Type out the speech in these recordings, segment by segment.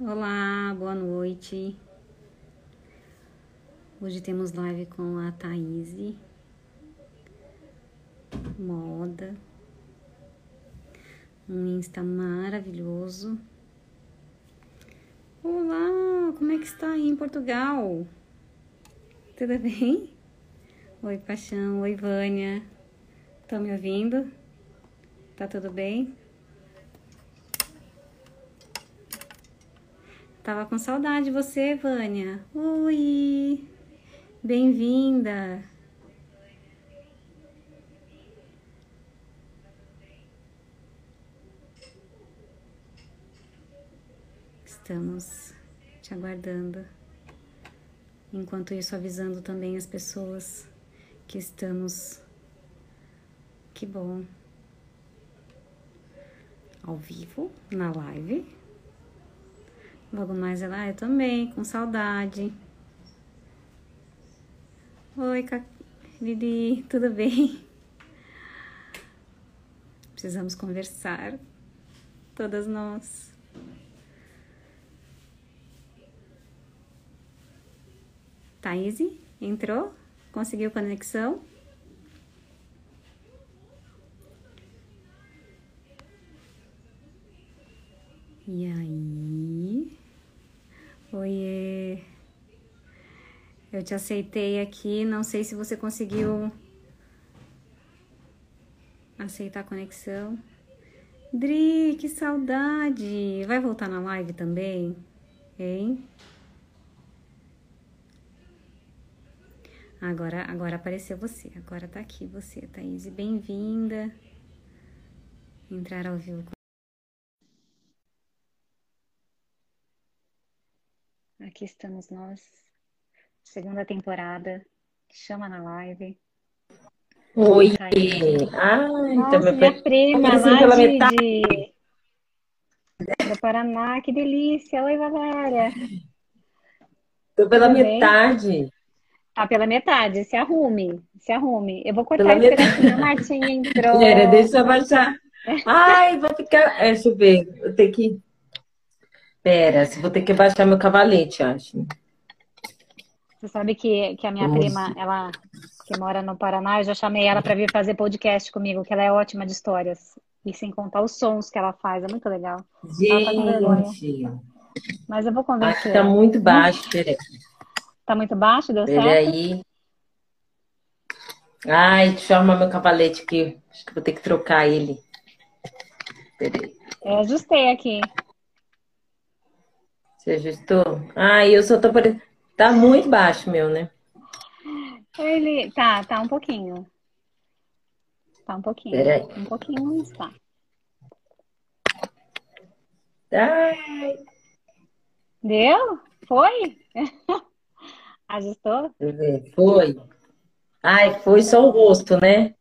Olá, boa noite. Hoje temos live com a Thaís. Moda. Um Insta maravilhoso. Olá, como é que está aí em Portugal? Tudo bem? Oi, Paixão. Oi, Vânia. Estão me ouvindo? Tá tudo bem? Tava com saudade de você, Vânia. Oi! Bem-vinda! Estamos te aguardando. Enquanto isso, avisando também as pessoas que estamos. Que bom! Ao vivo, na live. Logo mais ela, ah, eu também, com saudade. Oi, Lili, tudo bem? Precisamos conversar, todas nós. Thaís, entrou? Conseguiu conexão? E aí? Oiê. Eu te aceitei aqui, não sei se você conseguiu aceitar a conexão. Dri, que saudade! Vai voltar na live também? Hein? Agora, agora apareceu você. Agora tá aqui você, Thaís. Bem-vinda. Entrar ao vivo. Aqui estamos nós. Segunda temporada. Chama na live. Oi! Ai, Nossa, então minha prima Apareci lá pela de, metade. de- do Paraná. Que delícia! Oi, Valéria. Tô pela Tudo bem? metade. Tá pela metade. Se arrume. Se arrume. Eu vou cortar Pela esse metade. pedacinho. A Martinha entrou. Pera, deixa eu abaixar. Ai, vou ficar. É, deixa eu ver. Eu tenho que. Pera, vou ter que abaixar meu cavalete, acho. Você sabe que, que a minha Nossa. prima, ela que mora no Paraná, eu já chamei ela para vir fazer podcast comigo, que ela é ótima de histórias. E sem contar os sons que ela faz, é muito legal. Tá. Gente, Mas eu vou convencer. tá ela. muito baixo. Peraí. Tá muito baixo? Deu certo? Peraí. Ai, deixa eu arrumar meu cavalete aqui. Acho que vou ter que trocar ele. Peraí. Eu ajustei aqui. Você ajustou? Ai, eu só tô parecendo. Tá muito baixo, meu, né? Ele tá, tá um pouquinho. Tá um pouquinho. Peraí. Um pouquinho, mas tá. Ai, Deu? Foi? Ajustou? Foi. Ai, foi só o rosto, né?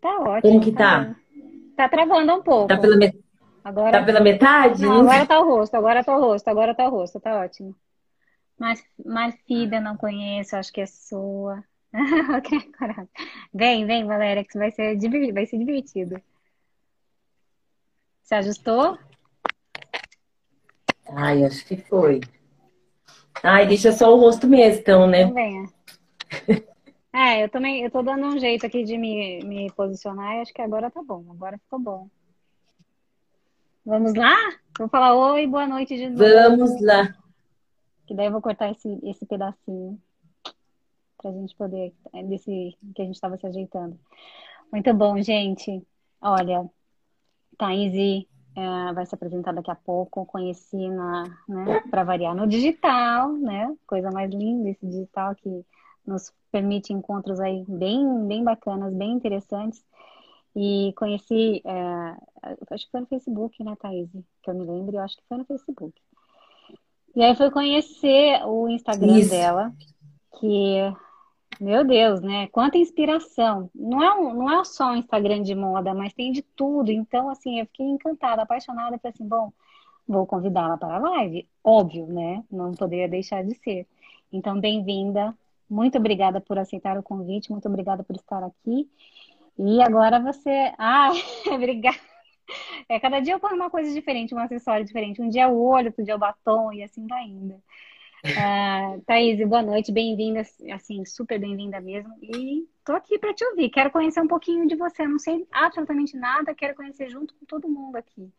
Tá ótimo. Como que tá? bom. Tá travando um pouco. Tá pela, met- Agora tá pela metade? Não, agora tá o rosto, agora tá o rosto, agora tá o rosto, tá ótimo. Mas Marfida não conheço, acho que é sua. Ok, coragem. Vem, vem, Valéria, que vai ser divertido, vai ser divertido. Se ajustou? Ai, acho que foi. Ai, deixa só o rosto mesmo, então, né? Então venha. É, eu também, eu tô dando um jeito aqui de me, me posicionar e acho que agora tá bom, agora ficou bom. Vamos lá? Vou falar oi, boa noite de novo. Vamos lá. Que daí eu vou cortar esse, esse pedacinho pra gente poder, é, desse que a gente estava se ajeitando. Muito bom, gente. Olha, Thaís é, vai se apresentar daqui a pouco. Conheci na, né, para variar no digital, né? Coisa mais linda esse digital que nos permite encontros aí bem, bem bacanas, bem interessantes. E conheci, é, acho que foi no Facebook, né, Thaís? Que eu me lembro, eu acho que foi no Facebook. E aí fui conhecer o Instagram Isso. dela, que, meu Deus, né? Quanta inspiração. Não é, um, não é só um Instagram de moda, mas tem de tudo. Então, assim, eu fiquei encantada, apaixonada. Falei assim, bom, vou convidá-la para a live. Óbvio, né? Não poderia deixar de ser. Então, bem-vinda. Muito obrigada por aceitar o convite. Muito obrigada por estar aqui. E agora você. Ah, obrigada. É, cada dia eu ponho uma coisa diferente, um acessório diferente. Um dia é o olho, outro dia é o batom e assim vai indo. Uh, Thaís, boa noite, bem-vinda, assim, super bem-vinda mesmo. E tô aqui para te ouvir. Quero conhecer um pouquinho de você. Não sei absolutamente nada, quero conhecer junto com todo mundo aqui.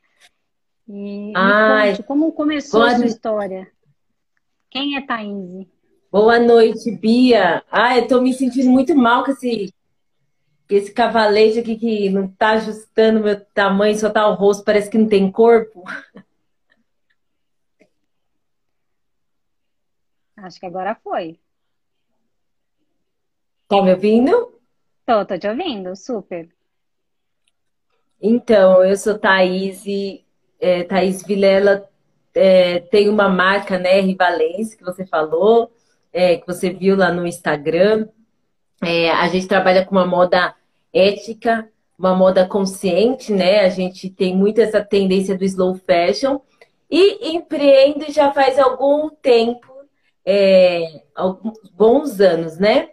E Ai, conte, como começou a sua história? Quem é Thaís? Boa noite, Bia. Ai, eu tô me sentindo muito mal com esse, esse cavalete aqui que não tá ajustando meu tamanho, só tá o rosto, parece que não tem corpo. Acho que agora foi. Tá me ouvindo? Tô, tô te ouvindo, super. Então, eu sou Thaís, é, Thaís Vilela, é, tem uma marca, né, Rivalência, que você falou, é, que você viu lá no Instagram. É, a gente trabalha com uma moda ética, uma moda consciente, né? A gente tem muito essa tendência do slow fashion e empreende já faz algum tempo é, alguns bons anos, né?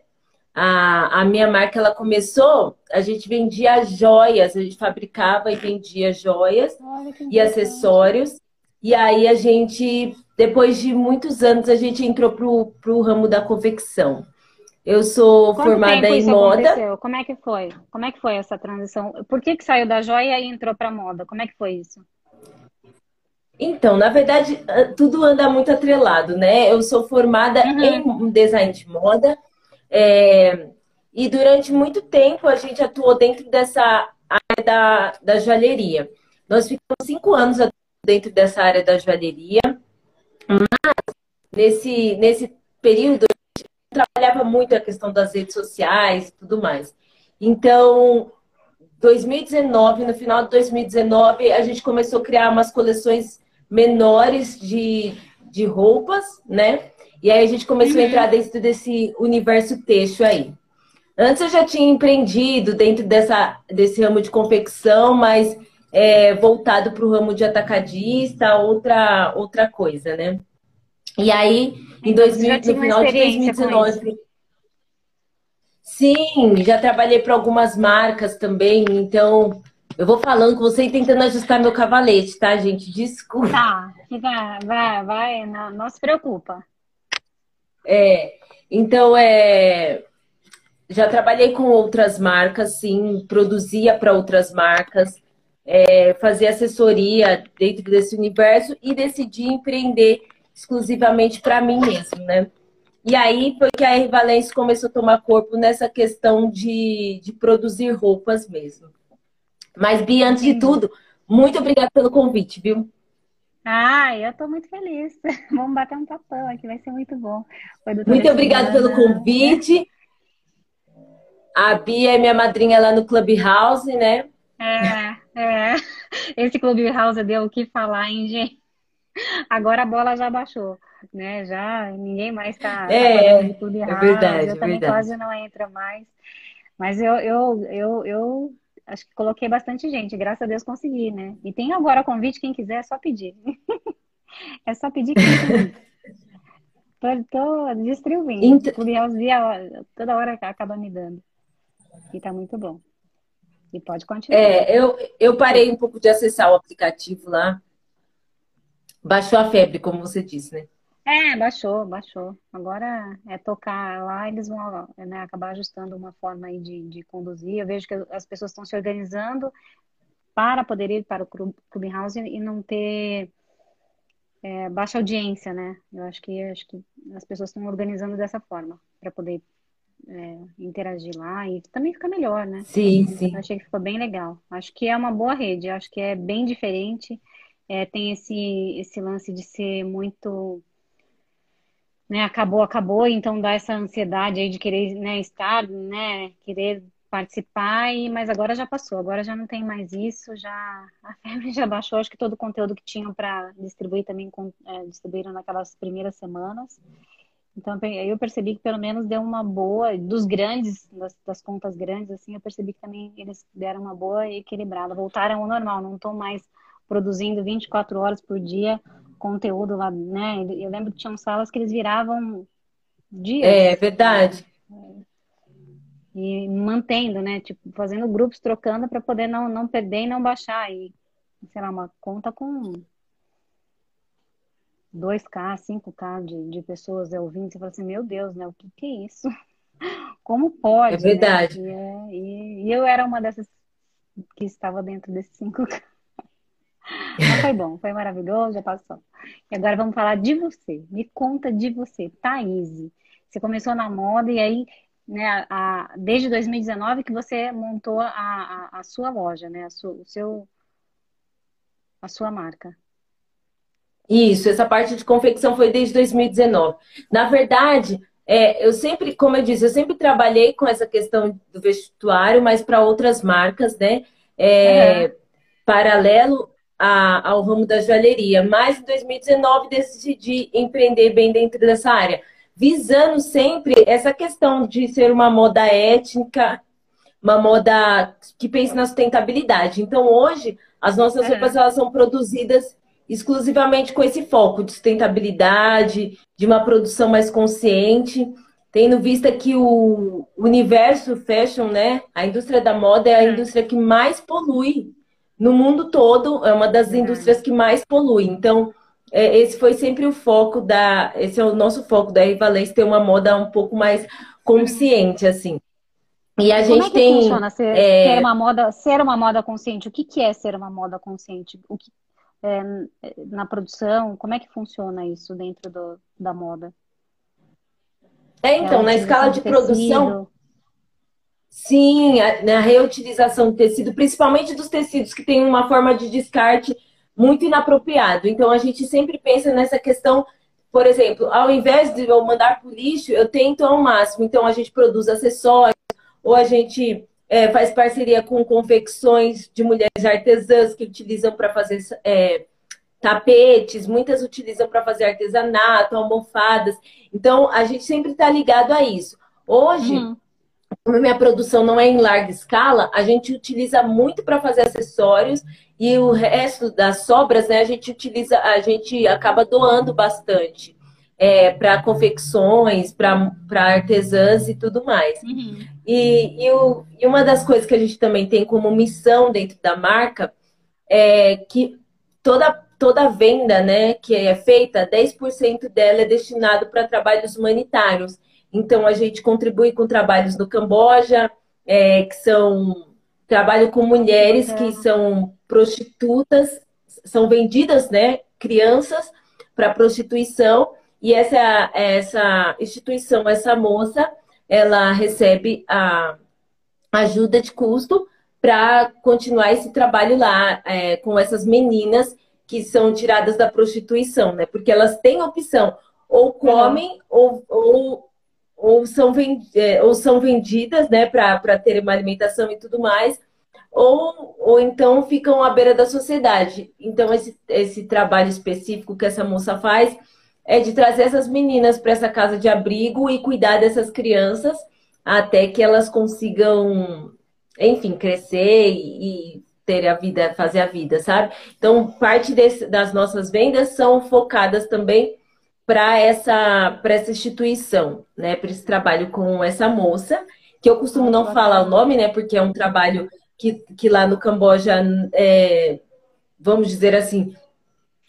A, a minha marca ela começou, a gente vendia joias, a gente fabricava e vendia joias e acessórios. E aí a gente, depois de muitos anos, a gente entrou pro, pro ramo da confecção. Eu sou Quanto formada em moda. Aconteceu? Como é que foi? Como é que foi essa transição? Por que, que saiu da joia e entrou para moda? Como é que foi isso? Então, na verdade, ah, tudo anda muito atrelado, né? Eu sou formada uhum. em design de moda é, e durante muito tempo a gente atuou dentro dessa área da, da joalheria. Nós ficamos cinco anos dentro dessa área da joalheria, mas nesse, nesse período trabalhava muito a questão das redes sociais e tudo mais. Então, 2019, no final de 2019, a gente começou a criar umas coleções menores de, de roupas, né? E aí a gente começou uhum. a entrar dentro desse universo texto aí. Antes eu já tinha empreendido dentro dessa, desse ramo de confecção, mas é, voltado para o ramo de atacadista, outra, outra coisa, né? E aí, em 2000, no final de 2019. Sim, já trabalhei para algumas marcas também, então eu vou falando com você e tentando ajustar meu cavalete, tá, gente? Desculpa. Tá, vai, vai, não, não se preocupa. É, então, é, já trabalhei com outras marcas, sim, produzia para outras marcas, é, fazia assessoria dentro desse universo e decidi empreender exclusivamente para mim mesmo, né? E aí foi que a R começou a tomar corpo nessa questão de, de produzir roupas mesmo. Mas, Bia, antes de tudo, muito obrigada pelo convite, viu? Ah, eu estou muito feliz. Vamos bater um papão aqui, vai ser muito bom. Muito obrigada pelo convite. A Bia é minha madrinha lá no Clubhouse, né? É, é. Esse Clubhouse deu o que falar, hein, gente? Agora a bola já baixou, né? Já ninguém mais está é, tá Clubhouse. É verdade, eu também verdade. quase não entra mais. Mas eu, eu, eu, eu acho que coloquei bastante gente, graças a Deus consegui, né? E tem agora convite, quem quiser, é só pedir. é só pedir quem quiser. tô, tô distribuindo. Int... O via toda hora acaba me dando. E tá muito bom. E pode continuar. É, eu, eu parei um pouco de acessar o aplicativo lá. Baixou a febre, como você disse, né? É, baixou, baixou. Agora é tocar lá, eles vão né, acabar ajustando uma forma aí de, de conduzir. Eu vejo que as pessoas estão se organizando para poder ir para o Clubhouse e não ter é, baixa audiência, né? Eu acho que, acho que as pessoas estão organizando dessa forma para poder é, interagir lá e também fica melhor, né? Sim, sim. Eu achei que ficou bem legal. Acho que é uma boa rede, acho que é bem diferente. É, tem esse, esse lance de ser muito né, acabou, acabou, então dá essa ansiedade aí de querer né, estar, né, querer participar, e, mas agora já passou, agora já não tem mais isso, já a febre já baixou, acho que todo o conteúdo que tinham para distribuir também é, distribuíram naquelas primeiras semanas. Então eu percebi que pelo menos deu uma boa, dos grandes, das, das contas grandes, assim, eu percebi que também eles deram uma boa equilibrada, voltaram ao normal, não estão mais produzindo 24 horas por dia conteúdo lá, né? Eu lembro que tinham salas que eles viravam dias. É verdade. E mantendo, né? Tipo, fazendo grupos, trocando para poder não, não perder e não baixar. E sei lá, uma conta com 2K, 5K de, de pessoas ouvindo, você fala assim, meu Deus, né? O que, que é isso? Como pode? É verdade. Né? E, é, e, e, eu era uma dessas que estava dentro desses 5K. Mas foi bom, foi maravilhoso, já passou. E agora vamos falar de você. Me conta de você, Thaís. Você começou na moda e aí, né, a, desde 2019 que você montou a, a, a sua loja, né? A sua, o seu, a sua marca. Isso, essa parte de confecção foi desde 2019. Na verdade, é, eu sempre, como eu disse, eu sempre trabalhei com essa questão do vestuário, mas para outras marcas, né? É, uhum. Paralelo a, ao ramo da joalheria. Mas em 2019 decidi empreender bem dentro dessa área, visando sempre essa questão de ser uma moda étnica, uma moda que pense na sustentabilidade. Então hoje as nossas roupas elas são produzidas exclusivamente com esse foco de sustentabilidade, de uma produção mais consciente, tendo vista que o universo fashion, né, a indústria da moda é a indústria que mais polui no mundo todo, é uma das indústrias que mais polui. Então, é, esse foi sempre o foco da, esse é o nosso foco da Rivalência, ter uma moda um pouco mais consciente, assim. E a Como gente é que tem. Funciona ser, é... ser, uma moda, ser uma moda consciente? O que, que é ser uma moda consciente? O que, é, na produção? Como é que funciona isso dentro do, da moda? É, então, na escala de, de produção. Sim, a, na reutilização do tecido, principalmente dos tecidos que têm uma forma de descarte muito inapropriado. Então, a gente sempre pensa nessa questão, por exemplo, ao invés de eu mandar para o lixo, eu tento ao máximo. Então, a gente produz acessórios, ou a gente é, faz parceria com confecções de mulheres artesãs que utilizam para fazer é, tapetes, muitas utilizam para fazer artesanato, almofadas. Então, a gente sempre está ligado a isso. Hoje, uhum. Como minha produção não é em larga escala, a gente utiliza muito para fazer acessórios e o resto das sobras, né, a gente utiliza, a gente acaba doando bastante é, para confecções, para artesãs e tudo mais. Uhum. E, e, o, e, uma das coisas que a gente também tem como missão dentro da marca é que toda, toda venda né, que é feita, 10% dela é destinado para trabalhos humanitários. Então, a gente contribui com trabalhos no Camboja, é, que são trabalho com mulheres que são prostitutas, são vendidas, né, crianças para prostituição e essa, essa instituição, essa moça, ela recebe a ajuda de custo para continuar esse trabalho lá é, com essas meninas que são tiradas da prostituição, né? Porque elas têm opção, ou comem uhum. ou, ou, ou, são é, ou são vendidas, né, para ter uma alimentação e tudo mais, ou, ou então ficam à beira da sociedade. Então, esse, esse trabalho específico que essa moça faz é de trazer essas meninas para essa casa de abrigo e cuidar dessas crianças até que elas consigam, enfim, crescer e, ter a vida, fazer a vida, sabe? Então, parte desse, das nossas vendas são focadas também para essa, essa instituição, né? Para esse trabalho com essa moça, que eu costumo não falar o nome, né? Porque é um trabalho que, que lá no Camboja, é, vamos dizer assim,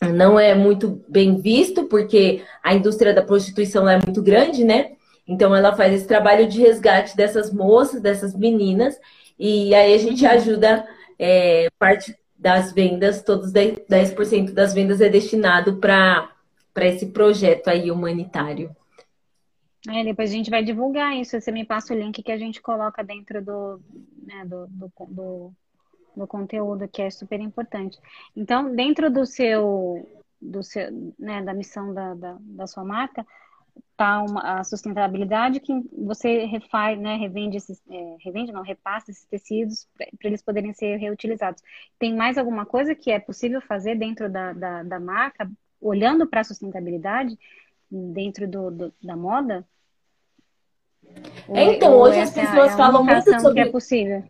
não é muito bem visto, porque a indústria da prostituição é muito grande, né? Então ela faz esse trabalho de resgate dessas moças, dessas meninas, e aí a gente uhum. ajuda é, parte das vendas, todos 10%, das vendas é destinado para esse projeto aí humanitário. É, depois a gente vai divulgar isso. Você me passa o link que a gente coloca dentro do, né, do, do, do no conteúdo, que é super importante. Então, dentro do seu, do seu né, da missão da, da, da sua marca, tá uma, a sustentabilidade que você refaz, né, revende esses, é, revende não, repassa esses tecidos para eles poderem ser reutilizados. Tem mais alguma coisa que é possível fazer dentro da, da, da marca, olhando para a sustentabilidade dentro do, do, da moda? então, hoje as pessoas é falam muito sobre... que é possível.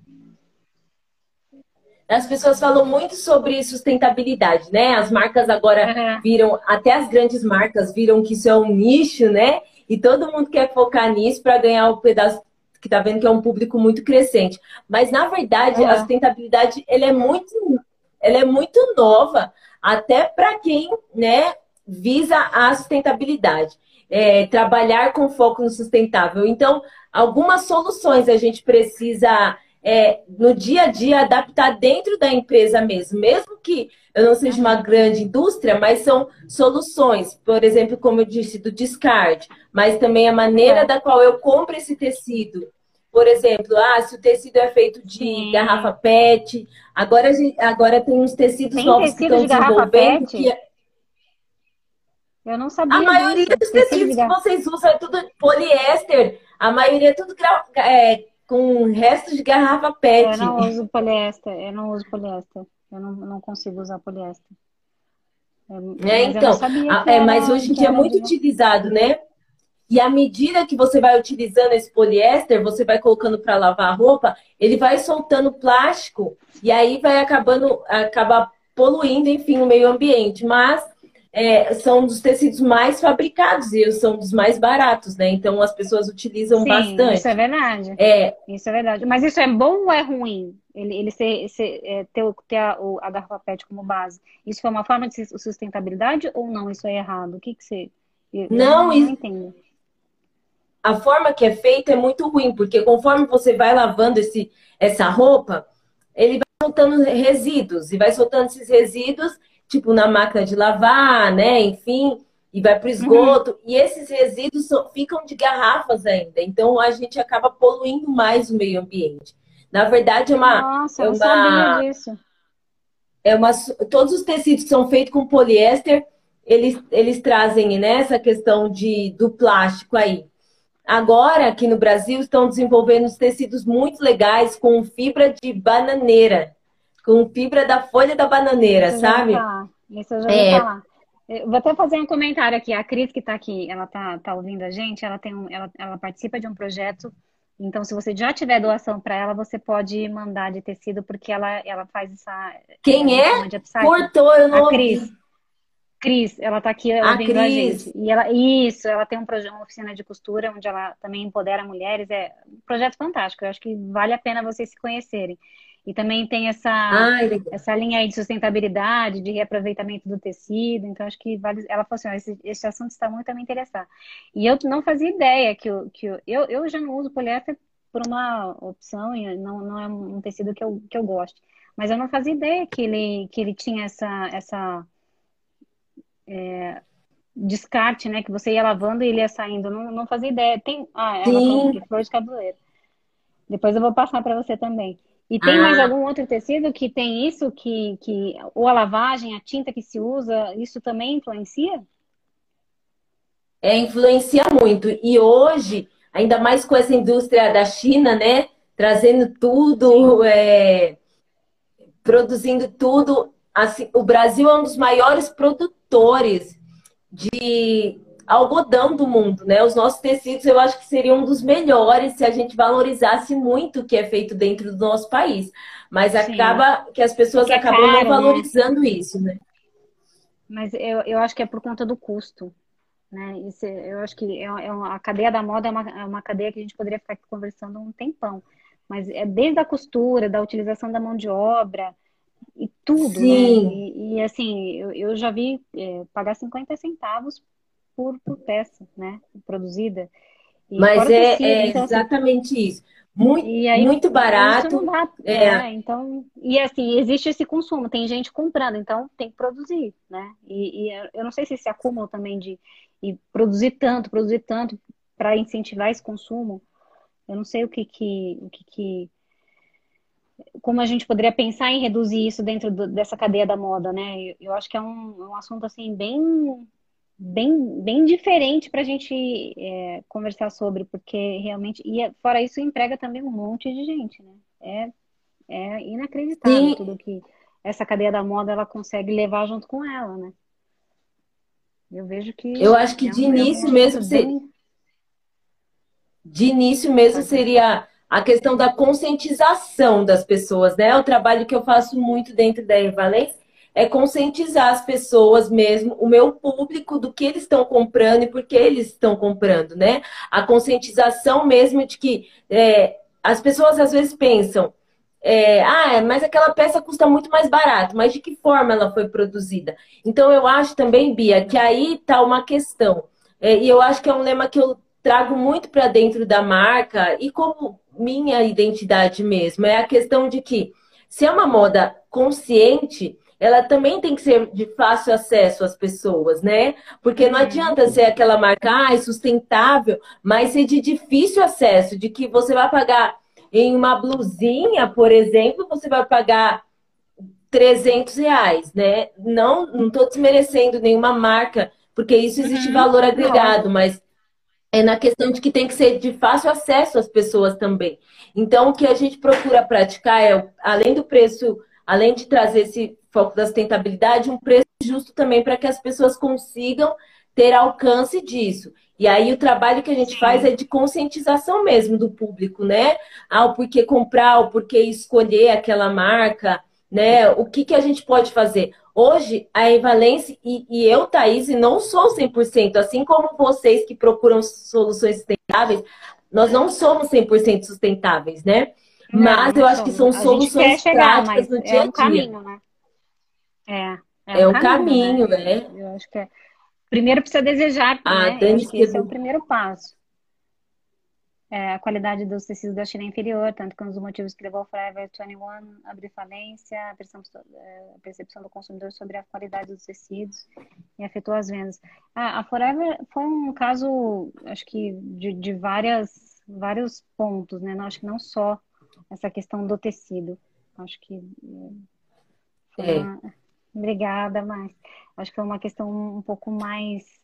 As pessoas falam muito sobre sustentabilidade, né? As marcas agora uhum. viram, até as grandes marcas viram que isso é um nicho, né? E todo mundo quer focar nisso para ganhar o pedaço que tá vendo que é um público muito crescente. Mas na verdade, uhum. a sustentabilidade, ele é muito ela é muito nova, até para quem né, visa a sustentabilidade. É, trabalhar com foco no sustentável. Então, algumas soluções a gente precisa é, no dia a dia adaptar dentro da empresa mesmo, mesmo que eu não seja uma grande indústria, mas são soluções, por exemplo, como eu disse, do descarte, mas também a maneira é. da qual eu compro esse tecido. Por exemplo, ah, se o tecido é feito de Sim. garrafa PET, agora, agora tem uns tecidos tem novos tecido que estão de desenvolvendo. Que... É eu não sabia. A maioria disso. dos tecidos que vocês usam é tudo poliéster. A maioria é tudo é, com restos de garrafa PET. Eu não uso poliéster. Eu não uso poliéster. Eu não, não consigo usar poliéster. É, então, é, mas hoje em dia é muito utilizado, né? E à medida que você vai utilizando esse poliéster, você vai colocando para lavar a roupa, ele vai soltando plástico e aí vai acabando, acabar poluindo, enfim, o meio ambiente. Mas é, são dos tecidos mais fabricados e são dos mais baratos, né? Então as pessoas utilizam Sim, bastante. Isso é verdade. É. Isso é verdade. Mas isso é bom ou é ruim? Ele, ele ser, ser, é, ter, ter a, a garrafa PET como base. Isso foi uma forma de sustentabilidade ou não? Isso é errado? O que, que você. Eu, não, não entendo. A forma que é feita é muito ruim, porque conforme você vai lavando esse, essa roupa, ele vai soltando resíduos e vai soltando esses resíduos tipo na máquina de lavar, né? Enfim, e vai para o esgoto. Uhum. E esses resíduos ficam de garrafas ainda. Então a gente acaba poluindo mais o meio ambiente. Na verdade, é uma. Nossa, é uma, disso. É uma, todos os tecidos que são feitos com poliéster, eles, eles trazem nessa né, questão de, do plástico aí. Agora, aqui no Brasil, estão desenvolvendo os tecidos muito legais com fibra de bananeira com fibra da folha da bananeira, Isso sabe? Isso eu já ouvi é... falar. Eu vou até fazer um comentário aqui. A Cris, que está aqui, ela está tá ouvindo a gente, ela, tem um, ela, ela participa de um projeto. Então, se você já tiver doação para ela, você pode mandar de tecido, porque ela, ela faz essa. Quem é? Cortou, eu não A Cris. Cris, ela está aqui ouvindo a, a, gente. E ela, isso, ela tem um projeto, uma oficina de costura, onde ela também empodera mulheres. É um projeto fantástico. Eu acho que vale a pena vocês se conhecerem. E também tem essa, Ai, essa linha aí de sustentabilidade, de reaproveitamento do tecido. Então, acho que vale. Ela falou assim: esse, esse assunto está muito a me interessar. E eu não fazia ideia que, eu, que eu, eu, eu já não uso poliéster por uma opção, e não, não é um tecido que eu, que eu gosto. Mas eu não fazia ideia que ele, que ele tinha essa, essa é, descarte, né? Que você ia lavando e ele ia saindo. Não, não fazia ideia. Tem, ah, ela falou que flor de cabeleiro. Depois eu vou passar para você também. E tem ah. mais algum outro tecido que tem isso, que, que ou a lavagem, a tinta que se usa, isso também influencia? É, influencia muito. E hoje, ainda mais com essa indústria da China, né? Trazendo tudo, é, produzindo tudo. Assim, o Brasil é um dos maiores produtores de algodão do mundo, né? Os nossos tecidos eu acho que seriam um dos melhores se a gente valorizasse muito o que é feito dentro do nosso país. Mas Sim. acaba que as pessoas é acabam não né? valorizando né? isso, né? Mas eu, eu acho que é por conta do custo. Né? Isso, eu acho que é, é uma, a cadeia da moda é uma, é uma cadeia que a gente poderia ficar aqui conversando um tempão. Mas é desde a costura, da utilização da mão de obra, e tudo, né? Sim. né? E, e assim, eu, eu já vi é, pagar 50 centavos por, por peça, né? Produzida. E Mas é, tecido, é então, assim, exatamente isso. Muito, aí, muito barato. Dá, é. é. então, e assim, existe esse consumo, tem gente comprando, então tem que produzir, né? E, e eu não sei se esse acúmulo também de e produzir tanto, produzir tanto para incentivar esse consumo, eu não sei o que que, o que que como a gente poderia pensar em reduzir isso dentro do, dessa cadeia da moda, né? Eu, eu acho que é um, um assunto assim bem bem, bem diferente para a gente é, conversar sobre, porque realmente, e é, fora isso, emprega também um monte de gente, né? É, é inacreditável tudo que essa cadeia da moda ela consegue levar junto com ela, né? Eu vejo que. Eu acho que é de um, início é um mesmo bem... De início mesmo seria a questão da conscientização das pessoas, né? O trabalho que eu faço muito dentro da Ervalência é conscientizar as pessoas mesmo, o meu público, do que eles estão comprando e por que eles estão comprando, né? A conscientização mesmo de que é, as pessoas às vezes pensam, é, ah, mas aquela peça custa muito mais barato, mas de que forma ela foi produzida? Então eu acho também, Bia, que aí está uma questão. É, e eu acho que é um lema que eu trago muito para dentro da marca e como minha identidade mesmo. É a questão de que se é uma moda consciente, ela também tem que ser de fácil acesso às pessoas, né? Porque não adianta ser aquela marca ah, sustentável, mas ser de difícil acesso, de que você vai pagar em uma blusinha, por exemplo, você vai pagar 300 reais, né? Não, não estou desmerecendo nenhuma marca, porque isso existe uhum. valor agregado, mas é na questão de que tem que ser de fácil acesso às pessoas também. Então, o que a gente procura praticar é, além do preço, além de trazer esse foco da sustentabilidade, um preço justo também para que as pessoas consigam ter alcance disso. E aí o trabalho que a gente faz é de conscientização mesmo do público, né? Ah, o porquê comprar, o porquê escolher aquela marca, né? O que, que a gente pode fazer? Hoje, a Evalence e, e eu, Thaís, não sou 100%, assim como vocês que procuram soluções sustentáveis, nós não somos 100% sustentáveis, né? Não, mas eu acho que são soluções chegar, práticas no dia a dia. É um caminho, né? É, é, é um, caminho, né? né? Eu acho que é. Primeiro precisa desejar, ah, né? Dani, que esse é o primeiro passo. É, a qualidade dos tecidos da China é inferior, tanto que um dos motivos que levou o Forever 21 a abrir falência, a percepção, é, a percepção, do consumidor sobre a qualidade dos tecidos e afetou as vendas. Ah, a Forever foi um caso, acho que de, de várias, vários pontos, né? Não, acho que não só essa questão do tecido. Acho que é, foi é. uma, Obrigada, mas acho que foi uma questão um pouco mais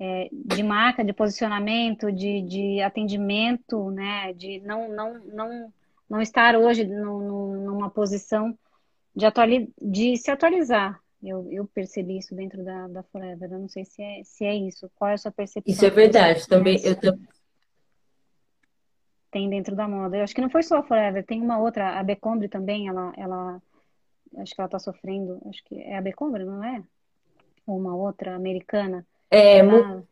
é, de marca, de posicionamento, de, de atendimento, né? De não, não, não, não estar hoje no, numa posição de, atuali de se atualizar. Eu, eu percebi isso dentro da, da Forever. Eu não sei se é, se é isso. Qual é a sua percepção? Isso é verdade. Também eu tem dentro da moda. Eu acho que não foi só a Forever, tem uma outra, a Becombre também, ela, ela acho que ela está sofrendo, acho que é a Becombre, não é? Ou uma outra americana. É, ela...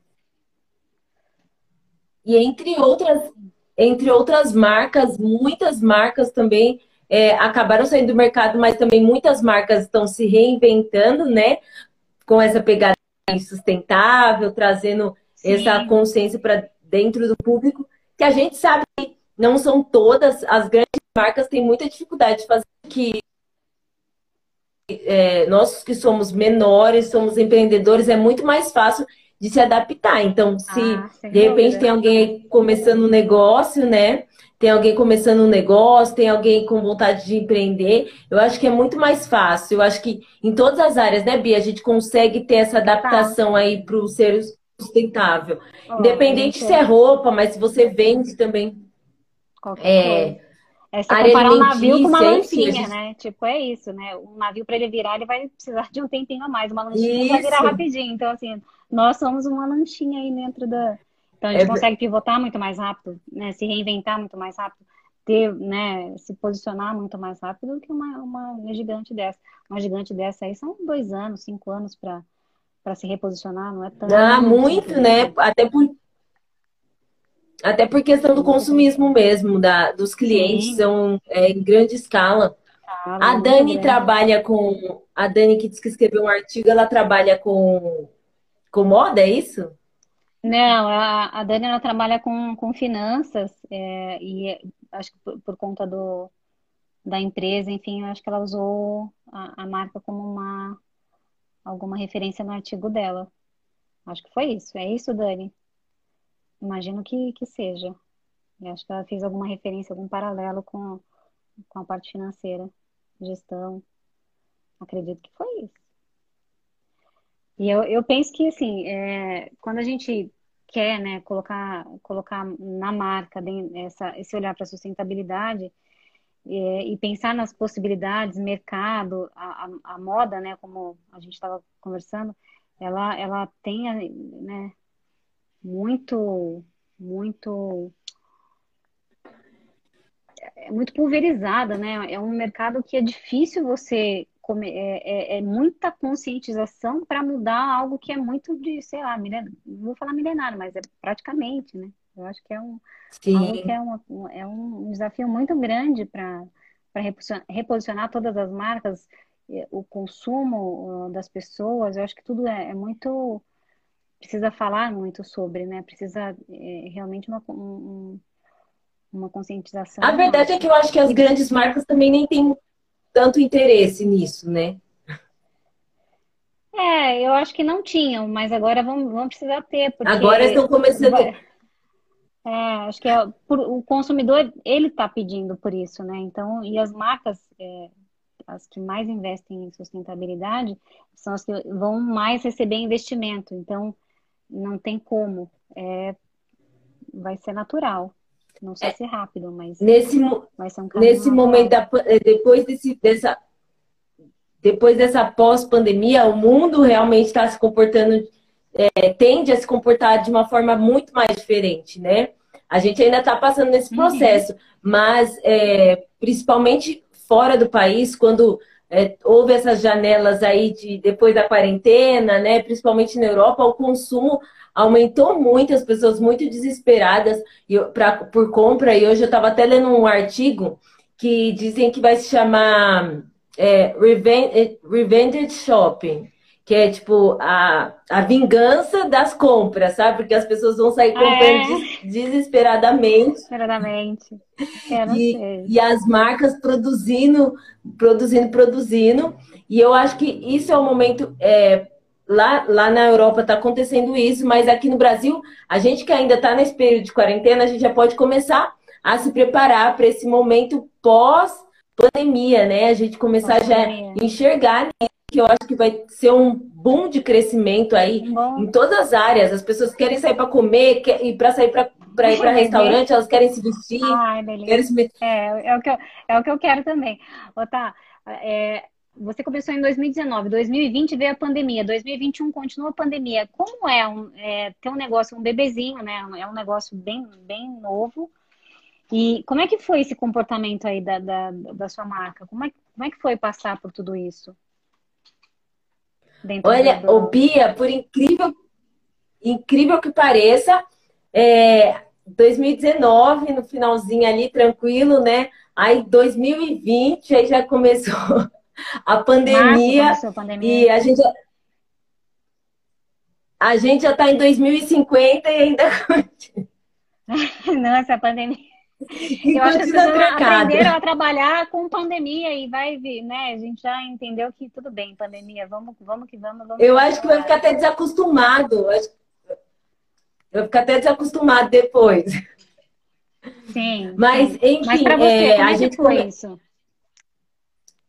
e entre outras, entre outras marcas, muitas marcas também é, acabaram saindo do mercado, mas também muitas marcas estão se reinventando, né? Com essa pegada sustentável, trazendo Sim. essa consciência para dentro do público, que a gente sabe que não são todas, as grandes marcas têm muita dificuldade de fazer que é, nós que somos menores, somos empreendedores, é muito mais fácil de se adaptar. Então, se ah, de repente dúvida. tem alguém aí começando um negócio, né? Tem alguém começando um negócio, tem alguém com vontade de empreender, eu acho que é muito mais fácil. Eu acho que em todas as áreas, né, Bia, a gente consegue ter essa adaptação tá. aí para o ser sustentável. Oh, Independente se é roupa, mas se você vende também. Qualquer é, coisa. É você comparar um navio com uma lanchinha, gente... né? Tipo, é isso, né? Um navio para ele virar, ele vai precisar de um tempinho a mais. Uma lanchinha isso. vai virar rapidinho. Então, assim, nós somos uma lanchinha aí dentro da. Então, a gente é... consegue pivotar muito mais rápido, né? Se reinventar muito mais rápido, ter, né? Se posicionar muito mais rápido do que uma, uma gigante dessa. Uma gigante dessa aí são dois anos, cinco anos para para se reposicionar, não é tão. Ah, muito, né? Até por, até por questão do consumismo mesmo, da, dos clientes, Sim. são é, em grande escala. Ah, a Dani trabalha com. A Dani que disse que escreveu um artigo, ela trabalha com, com moda, é isso? Não, a, a Dani ela trabalha com, com finanças é, e acho que por, por, conta do, da empresa, enfim, acho que ela usou a, a marca como uma alguma referência no artigo dela. Acho que foi isso. É isso, Dani? Imagino que, que seja. Eu acho que ela fez alguma referência, algum paralelo com, com a parte financeira, gestão. Acredito que foi isso. E eu, eu penso que, assim, é, quando a gente quer né, colocar, colocar na marca essa, esse olhar para a sustentabilidade é, e pensar nas possibilidades, mercado, a, a, a moda, né, como a gente estava conversando, ela, ela tem né, muito, muito é muito pulverizada, né? É um mercado que é difícil você comer, é, é, é muita conscientização para mudar algo que é muito de, sei lá, milenar, não vou falar milenário, mas é praticamente, né? Eu acho que é um, que é, uma, é um desafio muito grande para para reposicionar todas as marcas, o consumo das pessoas, eu acho que tudo é, é muito precisa falar muito sobre, né? Precisa é, realmente uma, um, uma conscientização. A verdade é que eu acho que as grandes marcas também nem têm tanto interesse nisso, né? É, eu acho que não tinham, mas agora vão, vão precisar ter. Porque... Agora estão começando. É, acho que é, por, o consumidor ele está pedindo por isso, né? Então, e as marcas, é, as que mais investem em sustentabilidade, são as que vão mais receber investimento. Então, não tem como. É, vai ser natural. Não sei é, se rápido, mas nesse, vai ser um Nesse natural. momento, da, é, depois desse, dessa, depois dessa pós-pandemia, o mundo realmente está se comportando, é, tende a se comportar de uma forma muito mais diferente, né? A gente ainda está passando nesse uhum. processo, uhum. mas é, principalmente fora do país, quando é, houve essas janelas aí de depois da quarentena, né? Principalmente na Europa, o consumo aumentou muito, as pessoas muito desesperadas pra, por compra. E hoje eu estava até lendo um artigo que dizem que vai se chamar é, Revenge, Revenge Shopping que é tipo a, a vingança das compras, sabe? Porque as pessoas vão sair comprando é. desesperadamente. Desesperadamente. E, e, as marcas produzindo, produzindo, produzindo. E eu acho que isso é o momento. É, lá, lá na Europa está acontecendo isso, mas aqui no Brasil, a gente que ainda está nesse período de quarentena, a gente já pode começar a se preparar para esse momento pós pandemia, né? A gente começar já a enxergar que eu acho que vai ser um boom de crescimento aí Bom. em todas as áreas. As pessoas querem sair para comer, quer, e para sair para para ir para restaurante, elas querem se vestir. Ai, querem se... É, é, o que eu, é o que eu quero também. Otá, é, você começou em 2019, 2020 veio a pandemia, 2021 continua a pandemia. Como é, um, é ter um negócio, um bebezinho, né? É um negócio bem, bem novo. E como é que foi esse comportamento aí da, da, da sua marca? Como é, como é que foi passar por tudo isso? Olha, do... o Bia, por incrível, incrível que pareça, é, 2019, no finalzinho ali, tranquilo, né? Aí 2020, aí já começou a pandemia. Março, a pandemia. E a gente, a gente já está em 2050 e ainda. Nossa, a pandemia. Eu acho que as pessoas aprenderam a trabalhar com pandemia e vai vir, né? A gente já entendeu que tudo bem, pandemia, vamos, vamos que vamos. vamos eu acho que vai ficar até desacostumado. Vai ficar até desacostumado depois. Sim. Mas, sim. enfim, Mas você, é, a gente foi come... isso?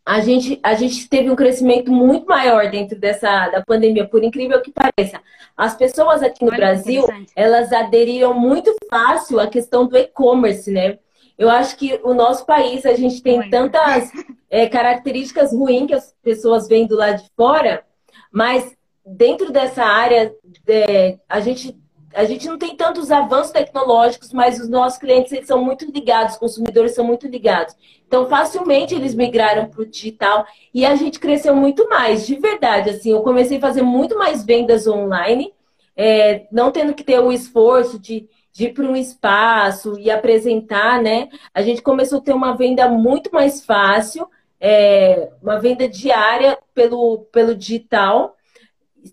A gente, a gente teve um crescimento muito maior dentro dessa da pandemia, por incrível que pareça. As pessoas aqui no Olha Brasil, elas aderiram muito fácil à questão do e-commerce, né? Eu acho que o nosso país, a gente tem tantas é, características ruins que as pessoas vêm do lado de fora, mas dentro dessa área, é, a gente a gente não tem tantos avanços tecnológicos, mas os nossos clientes eles são muito ligados, os consumidores são muito ligados. Então, facilmente eles migraram para o digital e a gente cresceu muito mais, de verdade. Assim, eu comecei a fazer muito mais vendas online, é, não tendo que ter o esforço de, de ir para um espaço e apresentar, né? A gente começou a ter uma venda muito mais fácil, é, uma venda diária pelo, pelo digital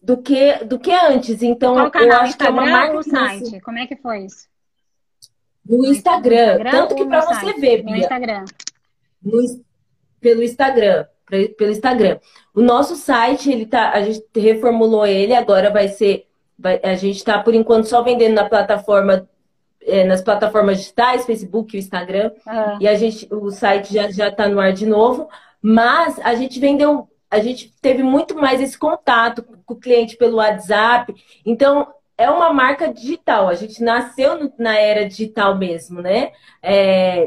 do que, do que antes. Então, Qual canal? eu acho Instagram que é uma marca. Ou site? Como é que foi isso? No Instagram. Instagram Tanto que para você ver, Bia. No Instagram. No, pelo Instagram. Pelo Instagram. O nosso site, ele tá, a gente reformulou ele, agora vai ser. Vai, a gente está, por enquanto, só vendendo na plataforma é, nas plataformas digitais, Facebook e Instagram. Uhum. E a gente, o site já já está no ar de novo. Mas a gente vendeu a gente teve muito mais esse contato com o cliente pelo WhatsApp. Então, é uma marca digital. A gente nasceu na era digital mesmo, né? É,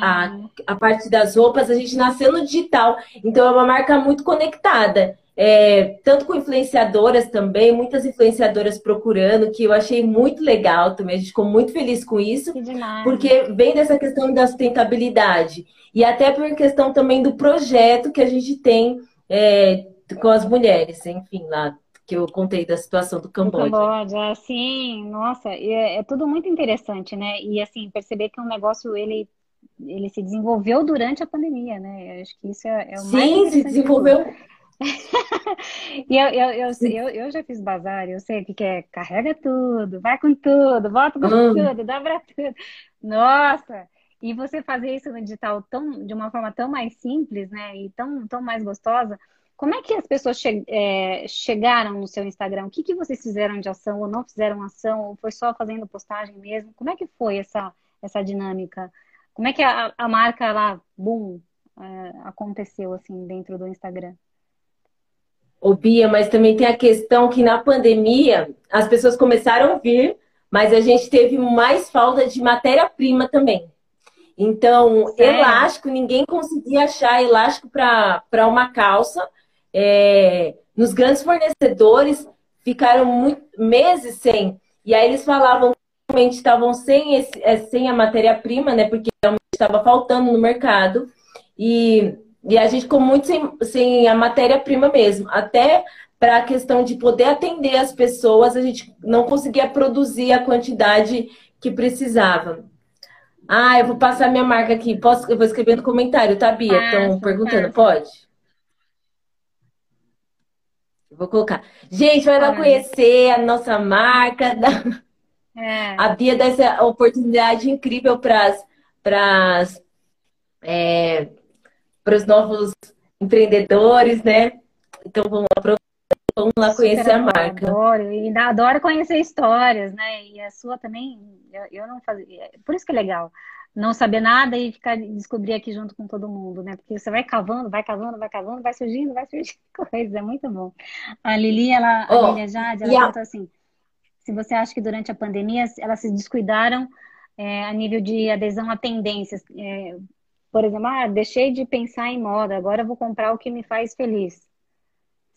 a, a parte das roupas, a gente nasceu no digital. Então, é uma marca muito conectada. É, tanto com influenciadoras também, muitas influenciadoras procurando, que eu achei muito legal também. A gente ficou muito feliz com isso, porque vem dessa questão da sustentabilidade. E até por questão também do projeto que a gente tem é, com as mulheres, enfim, lá que eu contei da situação do Camboja. Do Camboja, sim, nossa, é, é tudo muito interessante, né? E assim, perceber que um negócio ele ele se desenvolveu durante a pandemia, né? Eu acho que isso é, é o Sim, mais Sim, se desenvolveu. e eu, eu, eu, eu, eu, já fiz bazar, eu sei o que é carrega tudo, vai com tudo, volta com hum. tudo, dá pra tudo. Nossa! E você fazer isso no digital tão, de uma forma tão mais simples, né? E tão, tão mais gostosa. Como é que as pessoas che é, chegaram no seu Instagram? O que, que vocês fizeram de ação ou não fizeram ação? Ou foi só fazendo postagem mesmo? Como é que foi essa, essa dinâmica? Como é que a, a marca lá, boom, é, aconteceu assim dentro do Instagram? Ô Bia, mas também tem a questão que na pandemia as pessoas começaram a vir, mas a gente teve mais falta de matéria-prima também. Então, Sério? elástico, ninguém conseguia achar elástico para uma calça. É, nos grandes fornecedores ficaram muito, meses sem. E aí eles falavam realmente estavam sem, esse, é, sem a matéria-prima, né? Porque realmente estava faltando no mercado. E, e a gente ficou muito sem, sem a matéria-prima mesmo. Até para a questão de poder atender as pessoas, a gente não conseguia produzir a quantidade que precisava. Ah, eu vou passar minha marca aqui. Posso, eu vou escrever no comentário, tá, Bia? Estão perguntando, pode? Vou colocar. Gente, vai lá conhecer a nossa marca. Da... É. A Bia dá essa oportunidade incrível para é, os novos empreendedores, né? Então vamos aproveitar. Vamos lá conhecer a marca. Adoro, e adoro conhecer histórias, né? E a sua também, eu, eu não fazia. Por isso que é legal não saber nada e ficar descobrir aqui junto com todo mundo, né? Porque você vai cavando, vai cavando, vai cavando, vai surgindo, vai surgindo coisas, é muito bom. A Lili, ela, oh, a Lilia Jade, ela yeah. assim: se você acha que durante a pandemia elas se descuidaram é, a nível de adesão a tendências. É, por exemplo, ah, deixei de pensar em moda, agora vou comprar o que me faz feliz.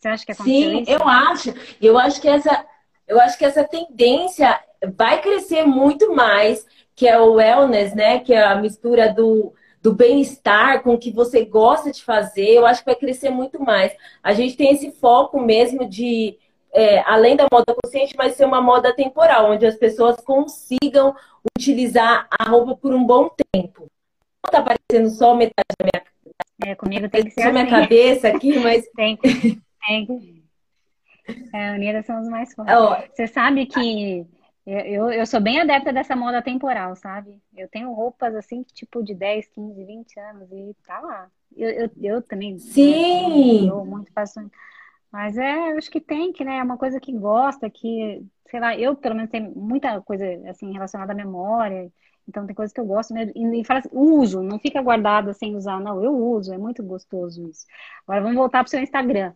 Você acha que aconteceu Sim, isso? eu acho. Eu acho que essa, eu acho que essa tendência vai crescer muito mais, que é o wellness, né? Que é a mistura do, do bem-estar com o que você gosta de fazer. Eu acho que vai crescer muito mais. A gente tem esse foco mesmo de é, além da moda consciente, mas ser uma moda temporal, onde as pessoas consigam utilizar a roupa por um bom tempo. Não tá aparecendo só metade da minha é, comigo tem que ser assim. minha cabeça aqui, mas tem, é, unidas somos mais fortes. Oh. Você sabe que eu, eu sou bem adepta dessa moda temporal, sabe? Eu tenho roupas assim, tipo de 10, 15, 20 anos e tá lá. Eu, eu, eu também. Sim! Né, eu muito faço mas é, eu acho que tem que, né? É uma coisa que gosta, que, sei lá, eu pelo menos tenho muita coisa assim relacionada à memória. Então tem coisas que eu gosto mesmo. E, e fala assim, uso, não fica guardado sem usar, não. Eu uso, é muito gostoso isso. Agora vamos voltar para o seu Instagram.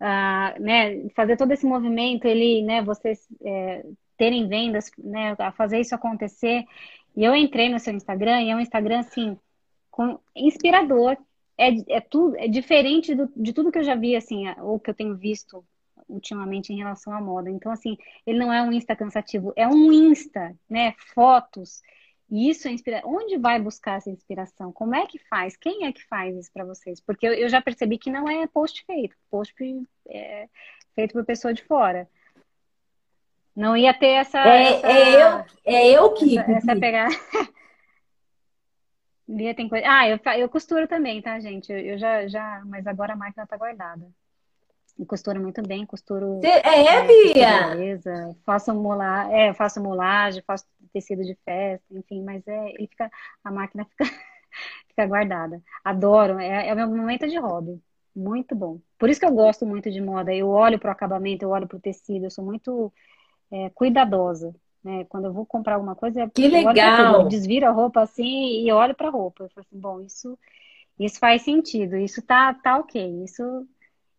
Ah, né, fazer todo esse movimento, ele, né, vocês é, terem vendas, né, fazer isso acontecer. E eu entrei no seu Instagram e é um Instagram assim, com, inspirador é, é, tudo, é diferente do, de tudo que eu já vi, assim, ou que eu tenho visto ultimamente em relação à moda. Então, assim, ele não é um Insta cansativo, é um Insta, né? Fotos. E isso é inspiração. Onde vai buscar essa inspiração? Como é que faz? Quem é que faz isso para vocês? Porque eu, eu, já percebi que não é post feito, post é feito por pessoa de fora. Não ia ter essa. É, essa, é eu, é eu que. Essa, essa pegada. Bia tem coisa. Ah, eu, eu costuro também, tá, gente? Eu, eu já, já. Mas agora a máquina tá guardada. Eu costuro muito bem, costuro. É, é, Bia? Beleza. Faço molar, é, faço molagem, faço tecido de festa, enfim, mas é, ele fica, a máquina fica, fica guardada. Adoro, é, é o meu momento de hobby. Muito bom. Por isso que eu gosto muito de moda. Eu olho pro acabamento, eu olho pro tecido, eu sou muito é, cuidadosa. Né? Quando eu vou comprar alguma coisa, que legal. Eu desviro a roupa assim e olho para a roupa. Eu falo assim, bom, isso, isso faz sentido, isso tá, tá ok, isso,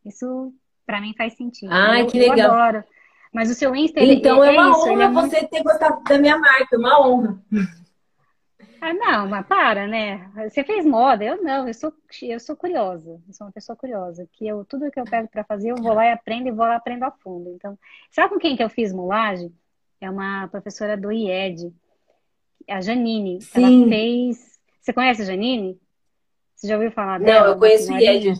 isso para mim faz sentido. Ah, eu, que legal. Eu adoro. Mas o seu Insta, então é, é uma isso, honra é você muito... ter gostado da minha marca, uma honra. Ah, não, mas para, né? Você fez moda, eu não, eu sou, eu sou curiosa, eu sou uma pessoa curiosa, que eu, tudo que eu pego para fazer, eu vou lá e aprendo e vou lá aprendo a fundo. Então, sabe com quem que eu fiz mulagem? é uma professora do IED, a Janine. Sim. Ela fez. Você conhece a Janine? Você já ouviu falar dela? Não, eu conheço o IED.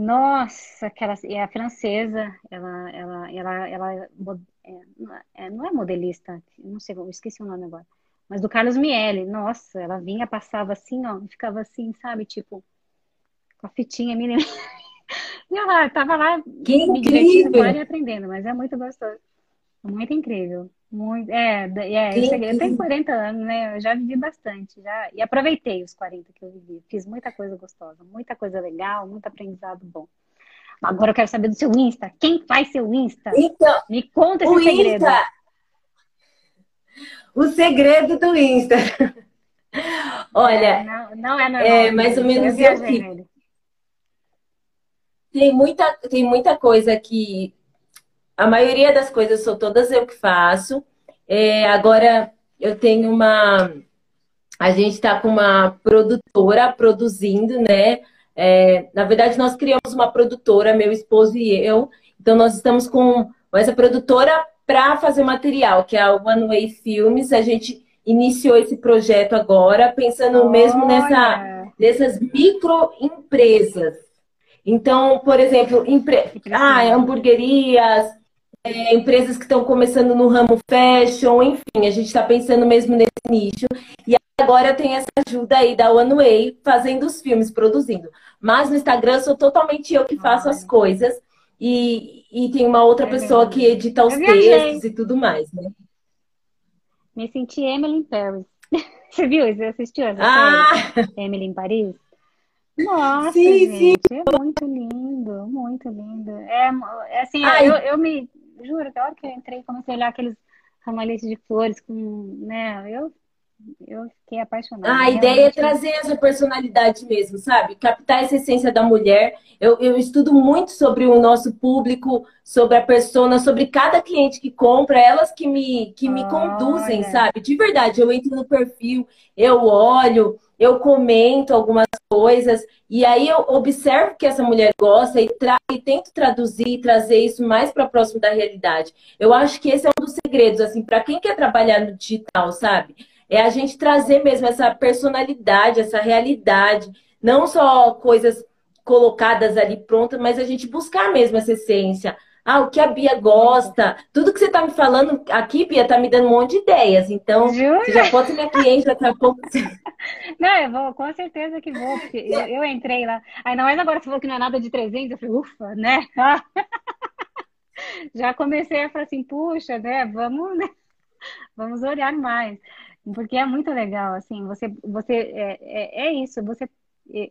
Nossa, aquela é a francesa, ela, ela, ela, ela é, é, não é modelista, não sei, eu esqueci o nome agora. Mas do Carlos Miele, nossa, ela vinha, passava assim, ó, ficava assim, sabe, tipo, com a fitinha mini. e eu lá, tava lá que me divertindo e aprendendo, mas é muito gostoso. Muito incrível. Muito, é, é eu, cheguei, eu tenho 40 anos, né? Eu já vivi bastante, já, e aproveitei os 40 que eu vivi. Fiz muita coisa gostosa, muita coisa legal, muito aprendizado bom. Agora eu quero saber do seu Insta. Quem faz seu Insta? Então, Me conta esse segredo. Insta, o segredo do Insta. Olha, é, não, não, é normal. É mais ou menos assim. Tem muita, tem muita coisa que a maioria das coisas são todas eu que faço. É, agora eu tenho uma. A gente está com uma produtora produzindo, né? É, na verdade, nós criamos uma produtora, meu esposo e eu. Então, nós estamos com essa produtora para fazer material, que é a One Way Filmes. A gente iniciou esse projeto agora, pensando Olha. mesmo nessa, nessas microempresas. Então, por exemplo, empre... ah, hamburguerias, é, empresas que estão começando no ramo fashion, enfim, a gente está pensando mesmo nesse nicho. E agora tem essa ajuda aí da One Way fazendo os filmes, produzindo. Mas no Instagram sou totalmente eu que faço as coisas. E, e tem uma outra é pessoa que edita os textos e tudo mais, né? Me senti Emily in Paris. Você viu? Você assistiu essa ah! série? Emily em Paris? Nossa, sim, gente, sim. é muito lindo, muito lindo. É, é assim, eu, eu me juro, da hora que eu entrei, comecei a olhar aqueles ramalhetes de flores com, né, eu eu fiquei apaixonada. Ah, a ideia é trazer essa personalidade mesmo, sabe? Captar essa essência da mulher. Eu, eu estudo muito sobre o nosso público, sobre a persona, sobre cada cliente que compra, elas que me, que me conduzem, sabe? De verdade, eu entro no perfil, eu olho, eu comento algumas coisas, e aí eu observo que essa mulher gosta e, tra e tento traduzir e trazer isso mais para próximo da realidade. Eu acho que esse é um dos segredos, assim, para quem quer trabalhar no digital, sabe? É a gente trazer mesmo essa personalidade, essa realidade, não só coisas colocadas ali prontas, mas a gente buscar mesmo essa essência. Ah, o que a Bia gosta. Tudo que você está me falando aqui, Bia, está me dando um monte de ideias. Então, Jura? você já pode ser minha cliente daqui a pouco. Não, eu vou, com certeza que vou, porque eu, eu entrei lá. Ainda mais agora você falou que não é nada de 300, eu falei, ufa, né? Já comecei a falar assim, puxa, né? Vamos, né? Vamos olhar mais. Porque é muito legal, assim, você, você é, é, é isso, você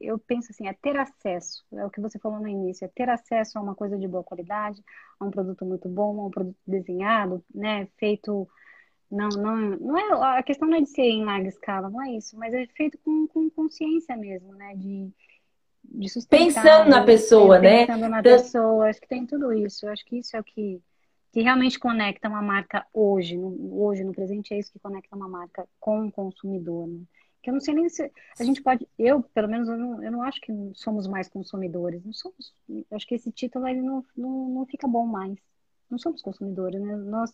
eu penso assim, é ter acesso, é o que você falou no início, é ter acesso a uma coisa de boa qualidade, a um produto muito bom, a um produto desenhado, né, feito, não, não, não é, a questão não é de ser em larga escala, não é isso, mas é feito com, com consciência mesmo, né, de, de sustentar. Pensando na pessoa, né? Pensando na pessoa, acho que tem tudo isso, acho que isso é o que que realmente conecta uma marca hoje, no, hoje no presente, é isso que conecta uma marca com o consumidor, né? Que eu não sei nem se a gente pode, eu pelo menos eu não, eu não acho que somos mais consumidores, não somos, acho que esse título ele não, não, não fica bom mais. Não somos consumidores, né? Nós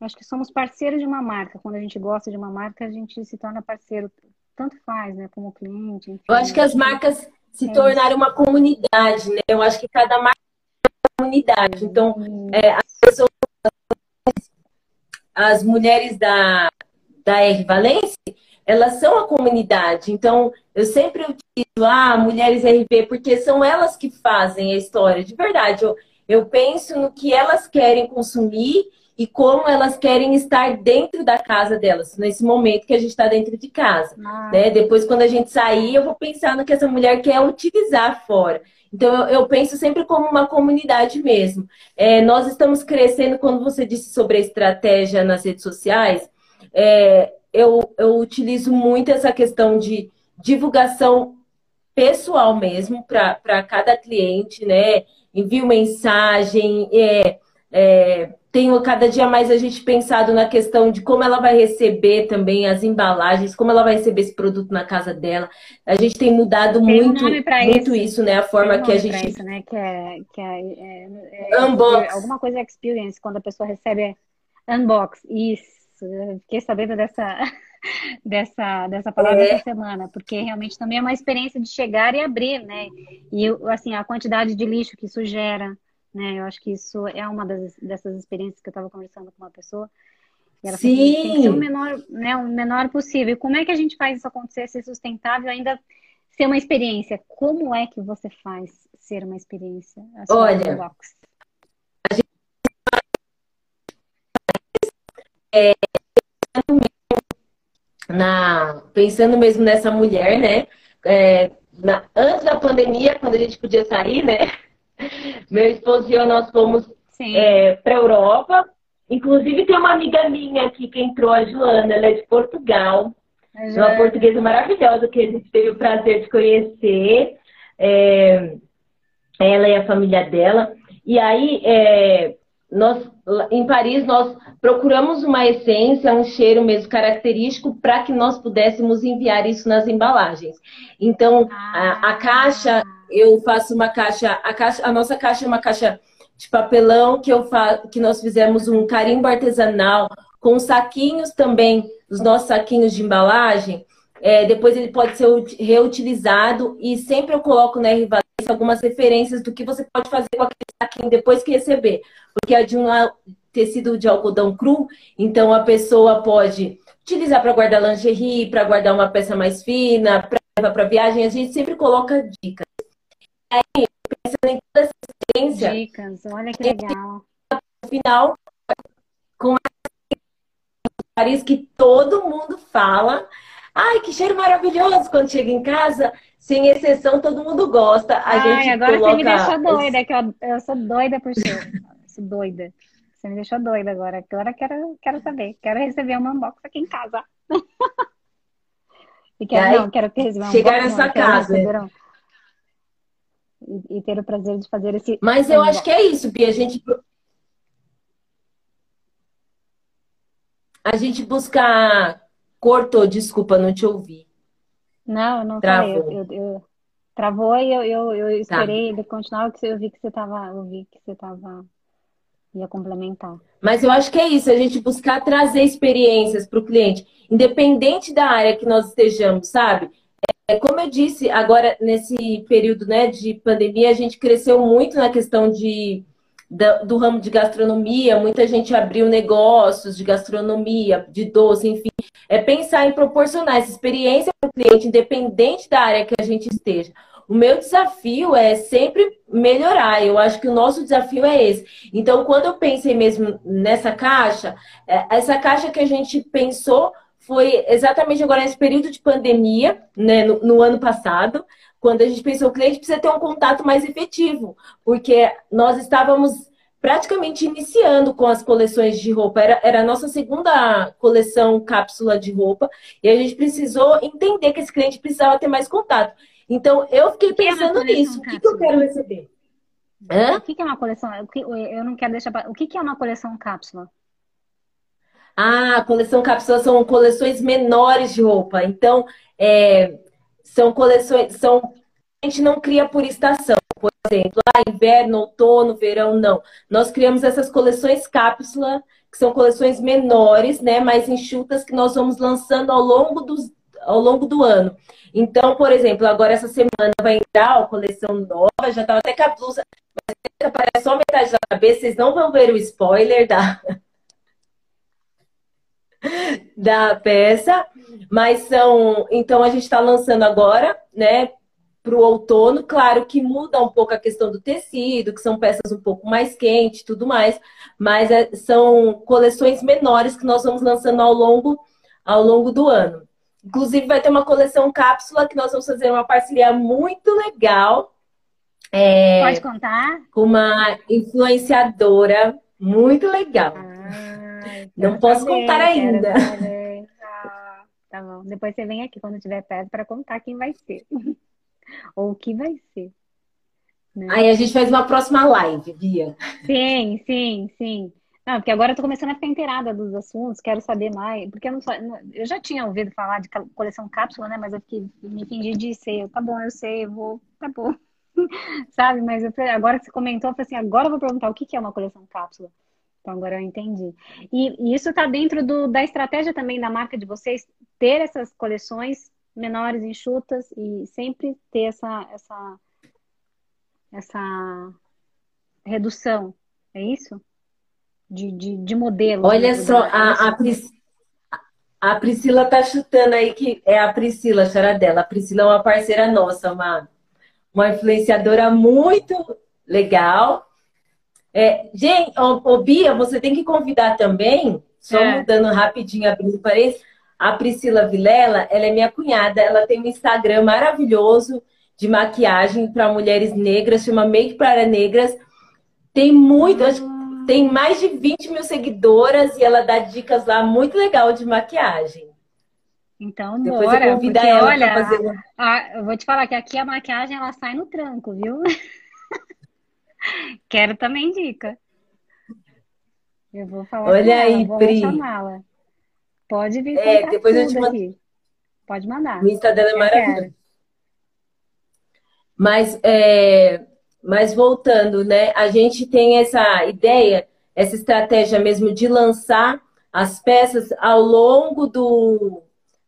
acho que somos parceiros de uma marca. Quando a gente gosta de uma marca, a gente se torna parceiro, tanto faz, né, como cliente. Enfim, eu acho que as marcas se é tornaram uma comunidade, né? Eu acho que cada marca comunidade. Então, é, as pessoas, as mulheres da, da R Valência, elas são a comunidade. Então, eu sempre utilizo, ah, mulheres RV, porque são elas que fazem a história. De verdade, eu, eu penso no que elas querem consumir e como elas querem estar dentro da casa delas, nesse momento que a gente está dentro de casa. Ah. Né? Depois, quando a gente sair, eu vou pensar no que essa mulher quer utilizar fora. Então, eu, eu penso sempre como uma comunidade mesmo. É, nós estamos crescendo, quando você disse sobre a estratégia nas redes sociais, é, eu, eu utilizo muito essa questão de divulgação pessoal mesmo para cada cliente, né? Envio mensagem, é, é, tenho cada dia mais a gente pensado na questão de como ela vai receber também as embalagens, como ela vai receber esse produto na casa dela. A gente tem mudado tem muito, um muito isso. isso. né? A forma um que a gente. Isso, né? Que é, que é, é, é Unbox. Alguma coisa experience, quando a pessoa recebe unbox. Isso. Fiquei sabendo dessa, dessa, dessa palavra é. essa semana, porque realmente também é uma experiência de chegar e abrir, né? E assim, a quantidade de lixo que isso gera né? Eu acho que isso é uma das, dessas experiências que eu estava conversando com uma pessoa. E ela Sim. Falou, tem que ser o menor, né, o menor possível. Como é que a gente faz isso acontecer, ser sustentável, ainda ser uma experiência? Como é que você faz ser uma experiência? Olha, a é, na, pensando mesmo nessa mulher, né? É, na, antes da pandemia, quando a gente podia sair, né? Meu esposo e eu, nós fomos é, para a Europa. Inclusive, tem uma amiga minha aqui que entrou, a Joana, ela é de Portugal. É uma portuguesa maravilhosa que a gente teve o prazer de conhecer. É, ela e a família dela. E aí, é, nós, em Paris, nós procuramos uma essência, um cheiro mesmo característico para que nós pudéssemos enviar isso nas embalagens. Então, a, a, caixa, eu faço uma caixa a, caixa, a nossa caixa é uma caixa de papelão que, eu fa, que nós fizemos um carimbo artesanal com saquinhos também, os nossos saquinhos de embalagem. É, depois ele pode ser reutilizado e sempre eu coloco na R algumas referências do que você pode fazer com aquele saquinho depois que receber. Porque é de um tecido de algodão cru, então a pessoa pode utilizar para guardar lingerie, para guardar uma peça mais fina, para levar para viagem. A gente sempre coloca dicas. Aí, pensando em toda essa experiência. Dicas, olha que legal. No final, com Paris que todo mundo fala. Ai, que cheiro maravilhoso quando chega em casa. Sem exceção, todo mundo gosta. A Ai, gente agora coloca... você me deixou doida, que eu, eu sou doida por cheiro. sou doida. Você me deixou doida agora. Agora quero, quero saber. Quero receber uma unbox aqui em casa. e quero, aí, não, quero receber Chegar nessa casa. Um... E, e, ter o prazer de fazer esse. Mas eu acho que é isso, Bia. A gente. A gente busca. Cortou, desculpa, não te ouvi. Não, não Travou. falei. Eu, eu, eu... Travou e eu, eu, eu tá. esperei tá. ele continuar, que eu vi que você estava. Eu vi que você estava ia complementar. Mas eu acho que é isso, a gente buscar trazer experiências para o cliente, independente da área que nós estejamos, sabe? É, como eu disse, agora nesse período né, de pandemia, a gente cresceu muito na questão de, do, do ramo de gastronomia, muita gente abriu negócios de gastronomia, de doce, enfim. É pensar em proporcionar essa experiência para o cliente, independente da área que a gente esteja. O meu desafio é sempre melhorar. Eu acho que o nosso desafio é esse. Então, quando eu pensei mesmo nessa caixa, é, essa caixa que a gente pensou foi exatamente agora nesse período de pandemia, né, no, no ano passado, quando a gente pensou o cliente precisa ter um contato mais efetivo, porque nós estávamos praticamente iniciando com as coleções de roupa. Era, era a nossa segunda coleção cápsula de roupa, e a gente precisou entender que esse cliente precisava ter mais contato. Então, eu fiquei é pensando é nisso. O que, que, eu quero receber? Hã? O que, é uma coleção? Eu não quero deixar. O que, que é uma coleção cápsula? Ah, coleção cápsula são coleções menores de roupa. Então, é, são coleções. São, a gente não cria por estação. Por exemplo, ah, inverno, outono, verão, não. Nós criamos essas coleções cápsula, que são coleções menores, né, mais enxutas, que nós vamos lançando ao longo, dos, ao longo do ano. Então, por exemplo, agora essa semana vai entrar a coleção nova, já estava até com a blusa, mas aparece só metade da cabeça, vocês não vão ver o spoiler da, da peça, mas são. Então a gente está lançando agora, né? Para o outono, claro que muda um pouco a questão do tecido, que são peças um pouco mais quentes tudo mais, mas é, são coleções menores que nós vamos lançando ao longo, ao longo do ano. Inclusive, vai ter uma coleção cápsula que nós vamos fazer uma parceria muito legal. É, Pode contar? Com uma influenciadora muito legal. Ah, Não posso saber, contar ainda. Ah, tá bom. Depois você vem aqui quando tiver perto para contar quem vai ser. Ou o que vai ser. Né? Aí a gente faz uma próxima live, Bia. Sim, sim, sim. Não, porque agora eu tô começando a ficar inteirada dos assuntos, quero saber mais. Porque eu, não, eu já tinha ouvido falar de coleção cápsula, né? Mas eu fiquei, me fingi de ser. Tá bom, eu sei, eu vou, tá bom. Sabe? Mas eu, agora que você comentou, eu falei assim: agora eu vou perguntar o que, que é uma coleção cápsula. Então agora eu entendi. E, e isso está dentro do, da estratégia também da marca de vocês, ter essas coleções menores, enxutas e sempre ter essa, essa, essa redução. É isso? de, de, de modelo. Olha só, a, a, Pris, a Priscila tá chutando aí que é a Priscila, a chora dela. A Priscila é uma parceira nossa, uma, uma influenciadora muito legal. É, gente, ô, ô, Bia, você tem que convidar também, só é. mudando rapidinho, abrindo parênteses, a Priscila Vilela, ela é minha cunhada, ela tem um Instagram maravilhoso de maquiagem para mulheres negras, chama Make para Negras. Tem muitas, tem mais de 20 mil seguidoras e ela dá dicas lá muito legal de maquiagem. Então, Depois bora, eu porque, ela olha, fazer... a, eu vou te falar que aqui a maquiagem ela sai no tranco, viu? Quero também dica. Eu vou falar Olha ela, aí, vou Pri. chamá-la. Pode vir é, depois eu te mando. Pode mandar. O Insta dela é maravilhoso. Mas é, mas voltando, né? A gente tem essa ideia, essa estratégia mesmo de lançar as peças ao longo do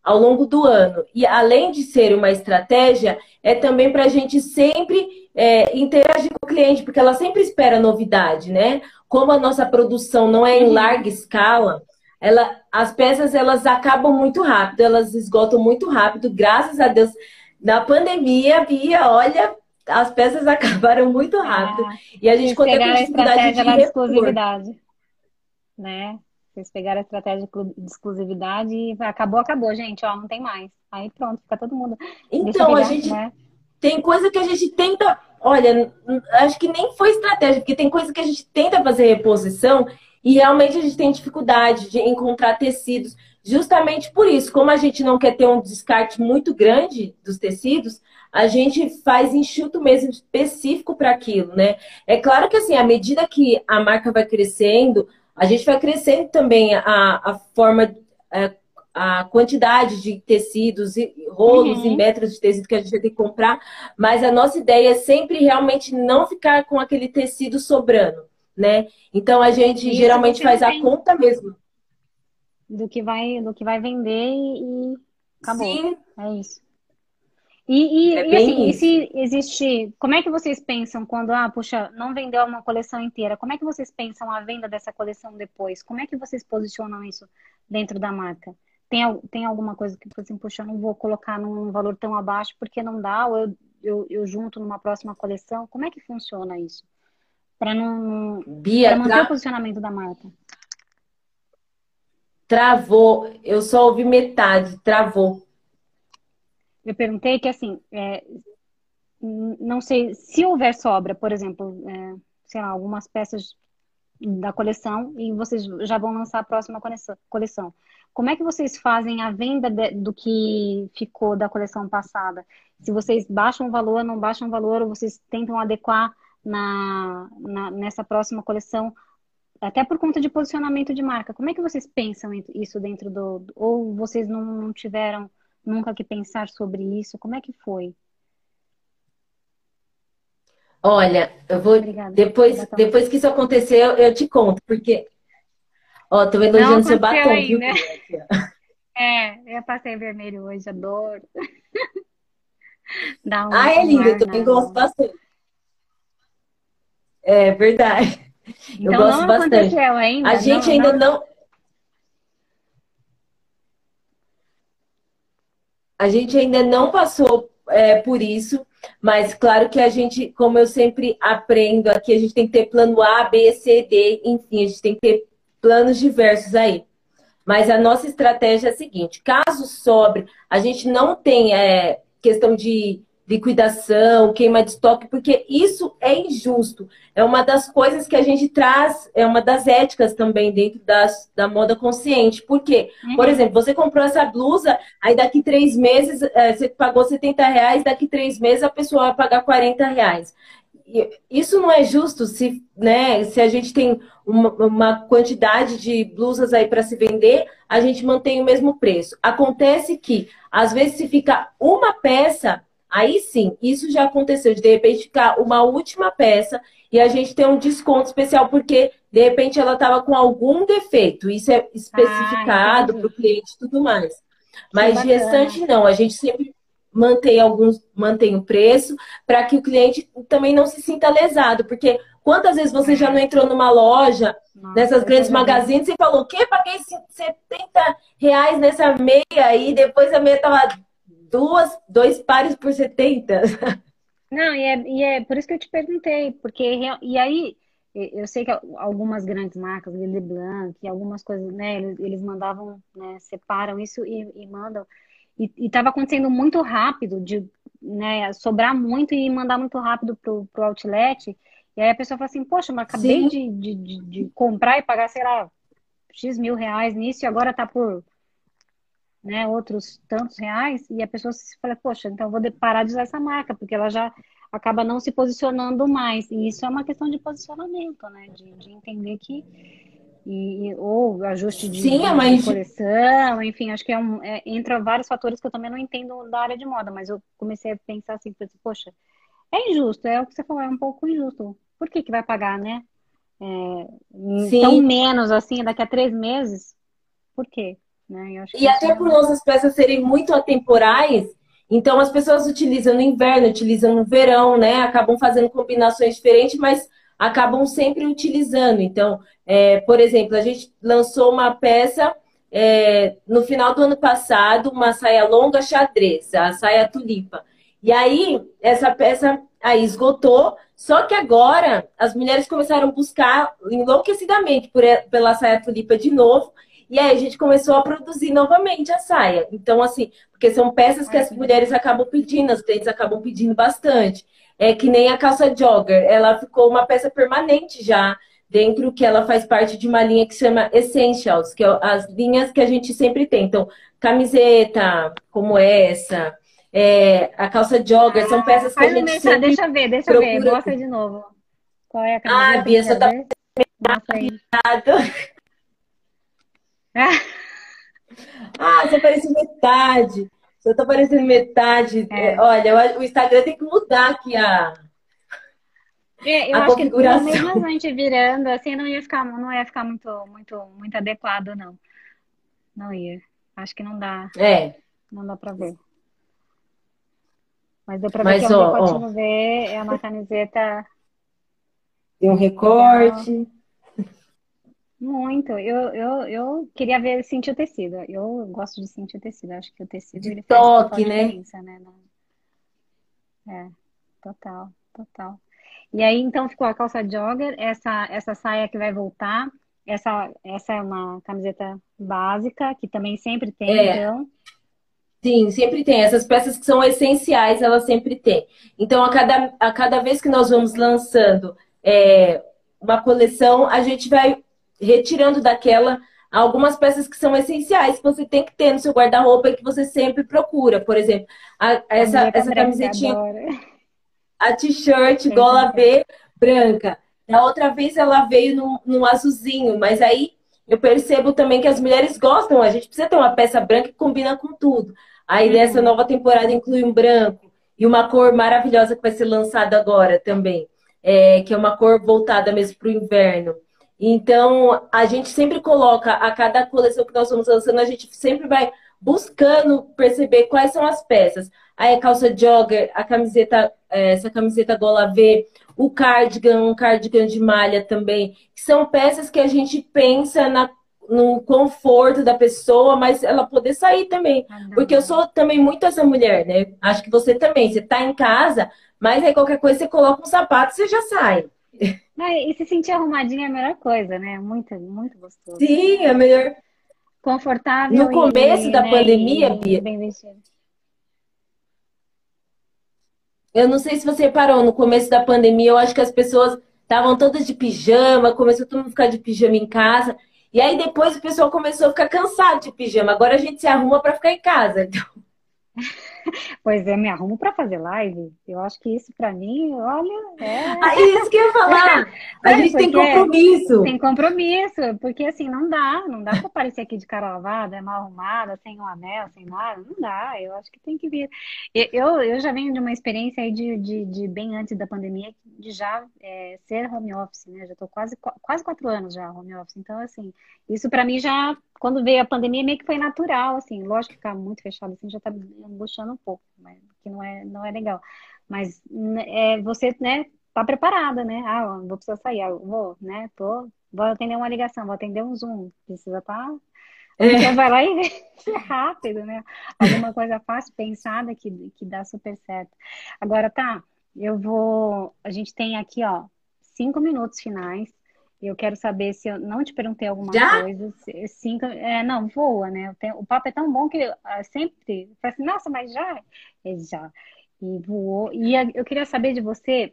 ao longo do ano. E além de ser uma estratégia, é também para a gente sempre é, interagir com o cliente, porque ela sempre espera novidade, né? Como a nossa produção não é em uhum. larga escala, ela, as peças elas acabam muito rápido, elas esgotam muito rápido. Graças a Deus, na pandemia, Bia, olha, as peças acabaram muito rápido. Ah, e a gente conta com dificuldade de da exclusividade. Né? Vocês pegaram a estratégia de exclusividade e acabou, acabou, gente. Ó, não tem mais. Aí pronto, fica todo mundo. Então, pegar, a gente. Né? Tem coisa que a gente tenta. Olha, acho que nem foi estratégia, porque tem coisa que a gente tenta fazer reposição e realmente a gente tem dificuldade de encontrar tecidos. Justamente por isso, como a gente não quer ter um descarte muito grande dos tecidos, a gente faz enxuto mesmo específico para aquilo, né? É claro que assim, à medida que a marca vai crescendo, a gente vai crescendo também a, a forma, a, é, a quantidade de tecidos, e rolos uhum. e metros de tecido que a gente vai ter que comprar, mas a nossa ideia é sempre realmente não ficar com aquele tecido sobrando, né? Então a gente geralmente faz a conta mesmo. Do que vai, do que vai vender e acabou. Sim. É isso. E, e, é e assim, e se existe. Como é que vocês pensam quando, ah, puxa, não vendeu uma coleção inteira? Como é que vocês pensam a venda dessa coleção depois? Como é que vocês posicionam isso dentro da marca? Tem, tem alguma coisa que, assim, puxa, eu não vou colocar num valor tão abaixo porque não dá, ou eu, eu, eu junto numa próxima coleção? Como é que funciona isso? Para não. Bia, pra manter tra... o posicionamento da marca. Travou. Eu só ouvi metade. Travou. Eu perguntei que, assim, é, não sei, se houver sobra, por exemplo, é, sei lá, algumas peças da coleção e vocês já vão lançar a próxima coleção. Como é que vocês fazem a venda de, do que ficou da coleção passada? Se vocês baixam o valor, não baixam o valor, ou vocês tentam adequar na, na, nessa próxima coleção, até por conta de posicionamento de marca. Como é que vocês pensam isso dentro do. Ou vocês não, não tiveram nunca que pensar sobre isso? Como é que foi? Olha, eu vou Obrigada. depois depois que isso aconteceu, eu te conto, porque ó, tô elogiando seu batom, aí, viu? Né? É, eu passei vermelho hoje, adoro. Dá um ah, é lindo, eu também gosto bastante. É verdade. Então, eu gosto bastante. Ainda, a gente não, ainda não... não A gente ainda não passou é, por isso, mas claro que a gente, como eu sempre aprendo aqui, a gente tem que ter plano A, B, C, D, enfim, a gente tem que ter planos diversos aí. Mas a nossa estratégia é a seguinte: caso sobre, a gente não tem é, questão de liquidação, queima de estoque, porque isso é injusto. É uma das coisas que a gente traz, é uma das éticas também dentro das, da moda consciente. Por quê? Uhum. Por exemplo, você comprou essa blusa, aí daqui três meses é, você pagou 70 reais, daqui três meses a pessoa vai pagar 40 reais. Isso não é justo se, né, se a gente tem uma, uma quantidade de blusas aí para se vender, a gente mantém o mesmo preço. Acontece que, às vezes, se fica uma peça Aí sim, isso já aconteceu de de repente ficar uma última peça e a gente tem um desconto especial porque de repente ela estava com algum defeito. Isso é especificado ah, para o cliente e tudo mais. Mas de restante não, a gente sempre mantém alguns, mantém o preço para que o cliente também não se sinta lesado, porque Quantas vezes você já não entrou numa loja, Nossa, nessas grandes magazines, e falou, o quê? Paguei 70 reais nessa meia e depois a meia tava duas, dois pares por 70. Não, e é, e é por isso que eu te perguntei, porque e aí eu sei que algumas grandes marcas, Lily Blanc, algumas coisas, né, eles, eles mandavam, né, separam isso e, e mandam. E estava acontecendo muito rápido, de né, sobrar muito e mandar muito rápido pro, pro outlet. E aí a pessoa fala assim, poxa, mas acabei de, de, de, de, comprar e pagar, sei lá, X mil reais nisso e agora tá por né, outros tantos reais. E a pessoa se fala, poxa, então eu vou parar de usar essa marca, porque ela já acaba não se posicionando mais. E isso é uma questão de posicionamento, né? De, de entender que. E, ou ajuste de, Sim, mas... coleção, enfim, acho que é um, é, entra vários fatores que eu também não entendo da área de moda, mas eu comecei a pensar assim, poxa, é injusto, é o que você falou, é um pouco injusto por que, que vai pagar, né? É, tão menos assim, daqui a três meses, por quê? Né? e até por nossas peças serem muito atemporais, então as pessoas utilizam no inverno, utilizam no verão, né? Acabam fazendo combinações diferentes, mas acabam sempre utilizando. Então, é, por exemplo, a gente lançou uma peça é, no final do ano passado, uma saia longa xadrez, a saia tulipa. E aí, essa peça aí esgotou, só que agora as mulheres começaram a buscar enlouquecidamente por, pela saia tulipa de novo. E aí a gente começou a produzir novamente a saia. Então, assim, porque são peças que as mulheres acabam pedindo, as clientes acabam pedindo bastante. É que nem a calça jogger, ela ficou uma peça permanente já dentro que ela faz parte de uma linha que se chama Essentials, que é as linhas que a gente sempre tem. Então, camiseta como essa, é, a calça jogger, ah, são peças que a gente deixa, sempre Deixa eu ver, deixa eu ver, mostra de novo. Qual é a camiseta? Ah, Bia, você tá. ah, você apareceu metade. Você tá aparecendo metade. É. Olha, o Instagram tem que mudar aqui a. É, eu a acho configuração. que mesmo a gente virando, assim, não ia ficar, não ia ficar muito, muito, muito adequado, não. Não ia. Acho que não dá. É. Não dá pra ver. Mas deu pra ver Mas, que é um ó, ó. ver, é uma camiseta. Tem um recorte. Muito. Eu, eu, eu queria ver, sentir o tecido. Eu gosto de sentir o tecido. Acho que o tecido de ele toque, né? né? É, total, total. E aí, então, ficou a calça jogger, essa, essa saia que vai voltar. Essa, essa é uma camiseta básica, que também sempre tem, é. então. Sim, sempre tem. Essas peças que são essenciais, elas sempre têm. Então, a cada, a cada vez que nós vamos lançando é, uma coleção, a gente vai retirando daquela algumas peças que são essenciais que você tem que ter no seu guarda-roupa e que você sempre procura. Por exemplo, a, essa, essa camisetinha, a t-shirt gola V branca. Da outra vez ela veio no, no azulzinho, mas aí eu percebo também que as mulheres gostam. A gente precisa ter uma peça branca que combina com tudo. Aí uhum. nessa nova temporada inclui um branco e uma cor maravilhosa que vai ser lançada agora também, é, que é uma cor voltada mesmo para o inverno. Então, a gente sempre coloca, a cada coleção que nós vamos lançando, a gente sempre vai buscando perceber quais são as peças. Aí a calça jogger, a camiseta, é, essa camiseta gola V, o cardigan, um cardigan de malha também, que são peças que a gente pensa na, no conforto da pessoa, mas ela poder sair também. Ah, Porque eu sou também muito essa mulher, né? Acho que você também, você tá em casa, mas aí qualquer coisa você coloca um sapato e você já sai. e se sentir arrumadinha é a melhor coisa, né? Muito, muito gostoso. Sim, é melhor. Confortável. No começo e, da né, pandemia, Bia. Eu não sei se você reparou, no começo da pandemia, eu acho que as pessoas estavam todas de pijama, começou todo mundo a ficar de pijama em casa. E aí depois o pessoal começou a ficar cansado de pijama. Agora a gente se arruma para ficar em casa. Então... Pois é, me arrumo para fazer live. Eu acho que isso para mim, olha, é. Ah, isso que eu ia falar. A gente tem compromisso. Tem compromisso, porque assim não dá, não dá para aparecer aqui de cara lavada, mal arrumada, sem um anel, sem nada, não dá. Eu acho que tem que vir. Eu, eu já venho de uma experiência aí de, de, de bem antes da pandemia de já é, ser home office, né? Já estou quase quase quatro anos já home office. Então assim, isso para mim já quando veio a pandemia, meio que foi natural, assim. Lógico que ficar muito fechado assim já tá angustiando um pouco, mas que não é, não é legal. Mas né, é, você, né, tá preparada, né? Ah, vou precisar sair, ah, vou, né? Tô, vou atender uma ligação, vou atender um Zoom, precisa. Tá... É. vai lá e é rápido, né? Alguma coisa fácil, pensada que, que dá super certo. Agora, tá, eu vou. A gente tem aqui, ó, cinco minutos finais. Eu quero saber se eu não te perguntei alguma Já? coisa. Cinco, é, não, voa, né? Tenho, o papo é tão bom que eu, uh, sempre falo assim, nossa, mas já? É, já. E voou. E eu queria saber de você,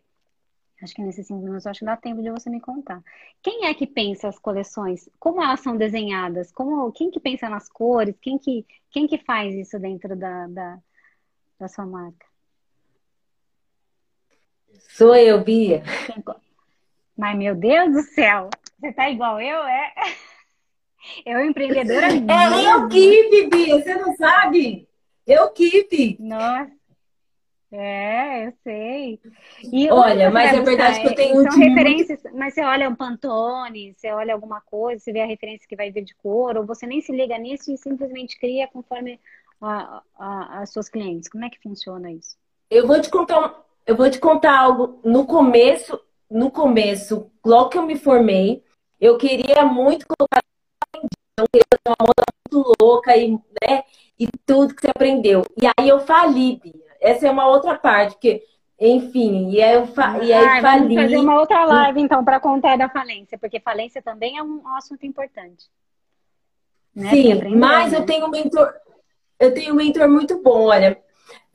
acho que nesses cinco minutos, acho que dá tempo de você me contar. Quem é que pensa as coleções? Como elas são desenhadas? Como, quem que pensa nas cores? Quem que, quem que faz isso dentro da, da, da sua marca? Sou eu, Bia. Quem, mas, meu Deus do céu, você tá igual eu, é? Eu empreendedora. É eu que, Bia, você não sabe? Eu que. Nossa. É, eu sei. E olha, mas é verdade que eu tenho são referências, muito... mas você olha um Pantone, você olha alguma coisa, você vê a referência que vai vir de cor, ou você nem se liga nisso e simplesmente cria conforme a, a, as suas clientes. Como é que funciona isso? Eu vou te contar, eu vou te contar algo. No começo, no começo, logo que eu me formei, eu queria muito colocar eu queria fazer uma moda muito louca e, né, e tudo que você aprendeu. E aí eu fali, Bia. Essa é uma outra parte, porque, enfim, e aí eu, fa e aí ah, fali. Vamos fazer uma outra live, então, para contar da falência, porque falência também é um assunto importante. Né? Sim, mas né? eu tenho um mentor, eu tenho um mentor muito bom, olha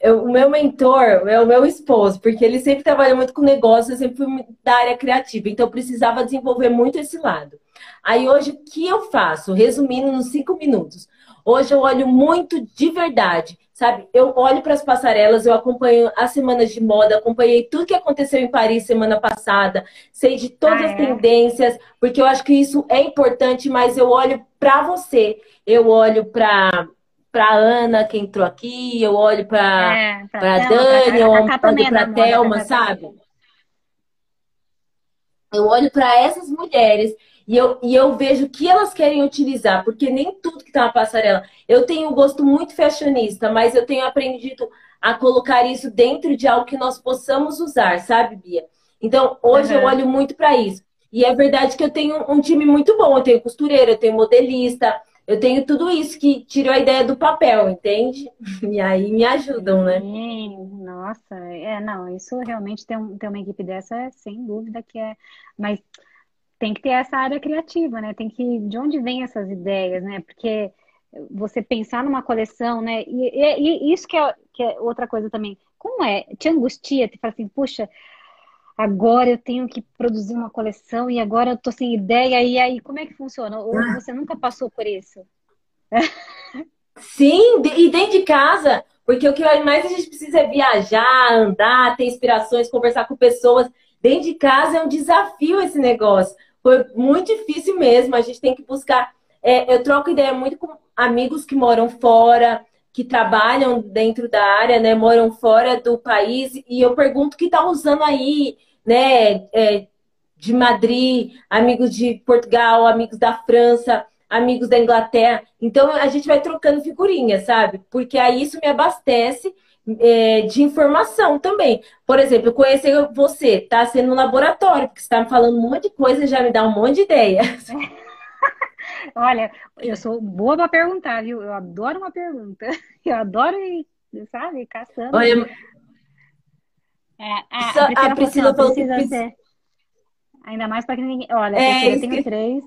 eu, o meu mentor é o meu esposo, porque ele sempre trabalhou muito com negócio, eu sempre fui da área criativa, então eu precisava desenvolver muito esse lado. Aí hoje, o que eu faço? Resumindo nos cinco minutos. Hoje eu olho muito de verdade, sabe? Eu olho para as passarelas, eu acompanho as semanas de moda, acompanhei tudo que aconteceu em Paris semana passada, sei de todas ah, as é? tendências, porque eu acho que isso é importante, mas eu olho para você, eu olho para para Ana que entrou aqui, eu olho para é, para Dani, eu olho para a Thelma, sabe? Eu olho para essas mulheres e eu, e eu vejo o que elas querem utilizar, porque nem tudo que está na passarela. Eu tenho um gosto muito fashionista, mas eu tenho aprendido a colocar isso dentro de algo que nós possamos usar, sabe, Bia? Então, hoje uhum. eu olho muito para isso. E é verdade que eu tenho um time muito bom. Eu tenho costureira, eu tenho modelista, eu tenho tudo isso que tirou a ideia do papel, entende? E aí me ajudam, né? Nossa, é, não, isso realmente tem, um, tem uma equipe dessa, sem dúvida que é, mas tem que ter essa área criativa, né? Tem que, de onde vem essas ideias, né? Porque você pensar numa coleção, né? E, e, e isso que é, que é outra coisa também. Como é? Te angustia, te fala assim, puxa, agora eu tenho que produzir uma coleção e agora eu tô sem ideia. E aí, como é que funciona? Ou ah. você nunca passou por isso? Sim, e dentro de casa, porque o que mais a gente precisa é viajar, andar, ter inspirações, conversar com pessoas. Dentro de casa é um desafio esse negócio. Foi muito difícil mesmo. A gente tem que buscar. É, eu troco ideia muito com amigos que moram fora, que trabalham dentro da área, né? Moram fora do país, e eu pergunto o que tá usando aí, né, é, de Madrid, amigos de Portugal, amigos da França, amigos da Inglaterra. Então a gente vai trocando figurinhas, sabe? Porque aí isso me abastece é, de informação também. Por exemplo, conhecer você, tá sendo no laboratório, porque você tá me falando um monte de coisa, já me dá um monte de ideia. Olha, eu sou boa para perguntar, viu? Eu adoro uma pergunta. Eu adoro, sabe, caçando. Olha, é, a, Só, a Priscila, falou que precisa. Ainda mais para que ninguém. Olha, é, eu tenho que... três.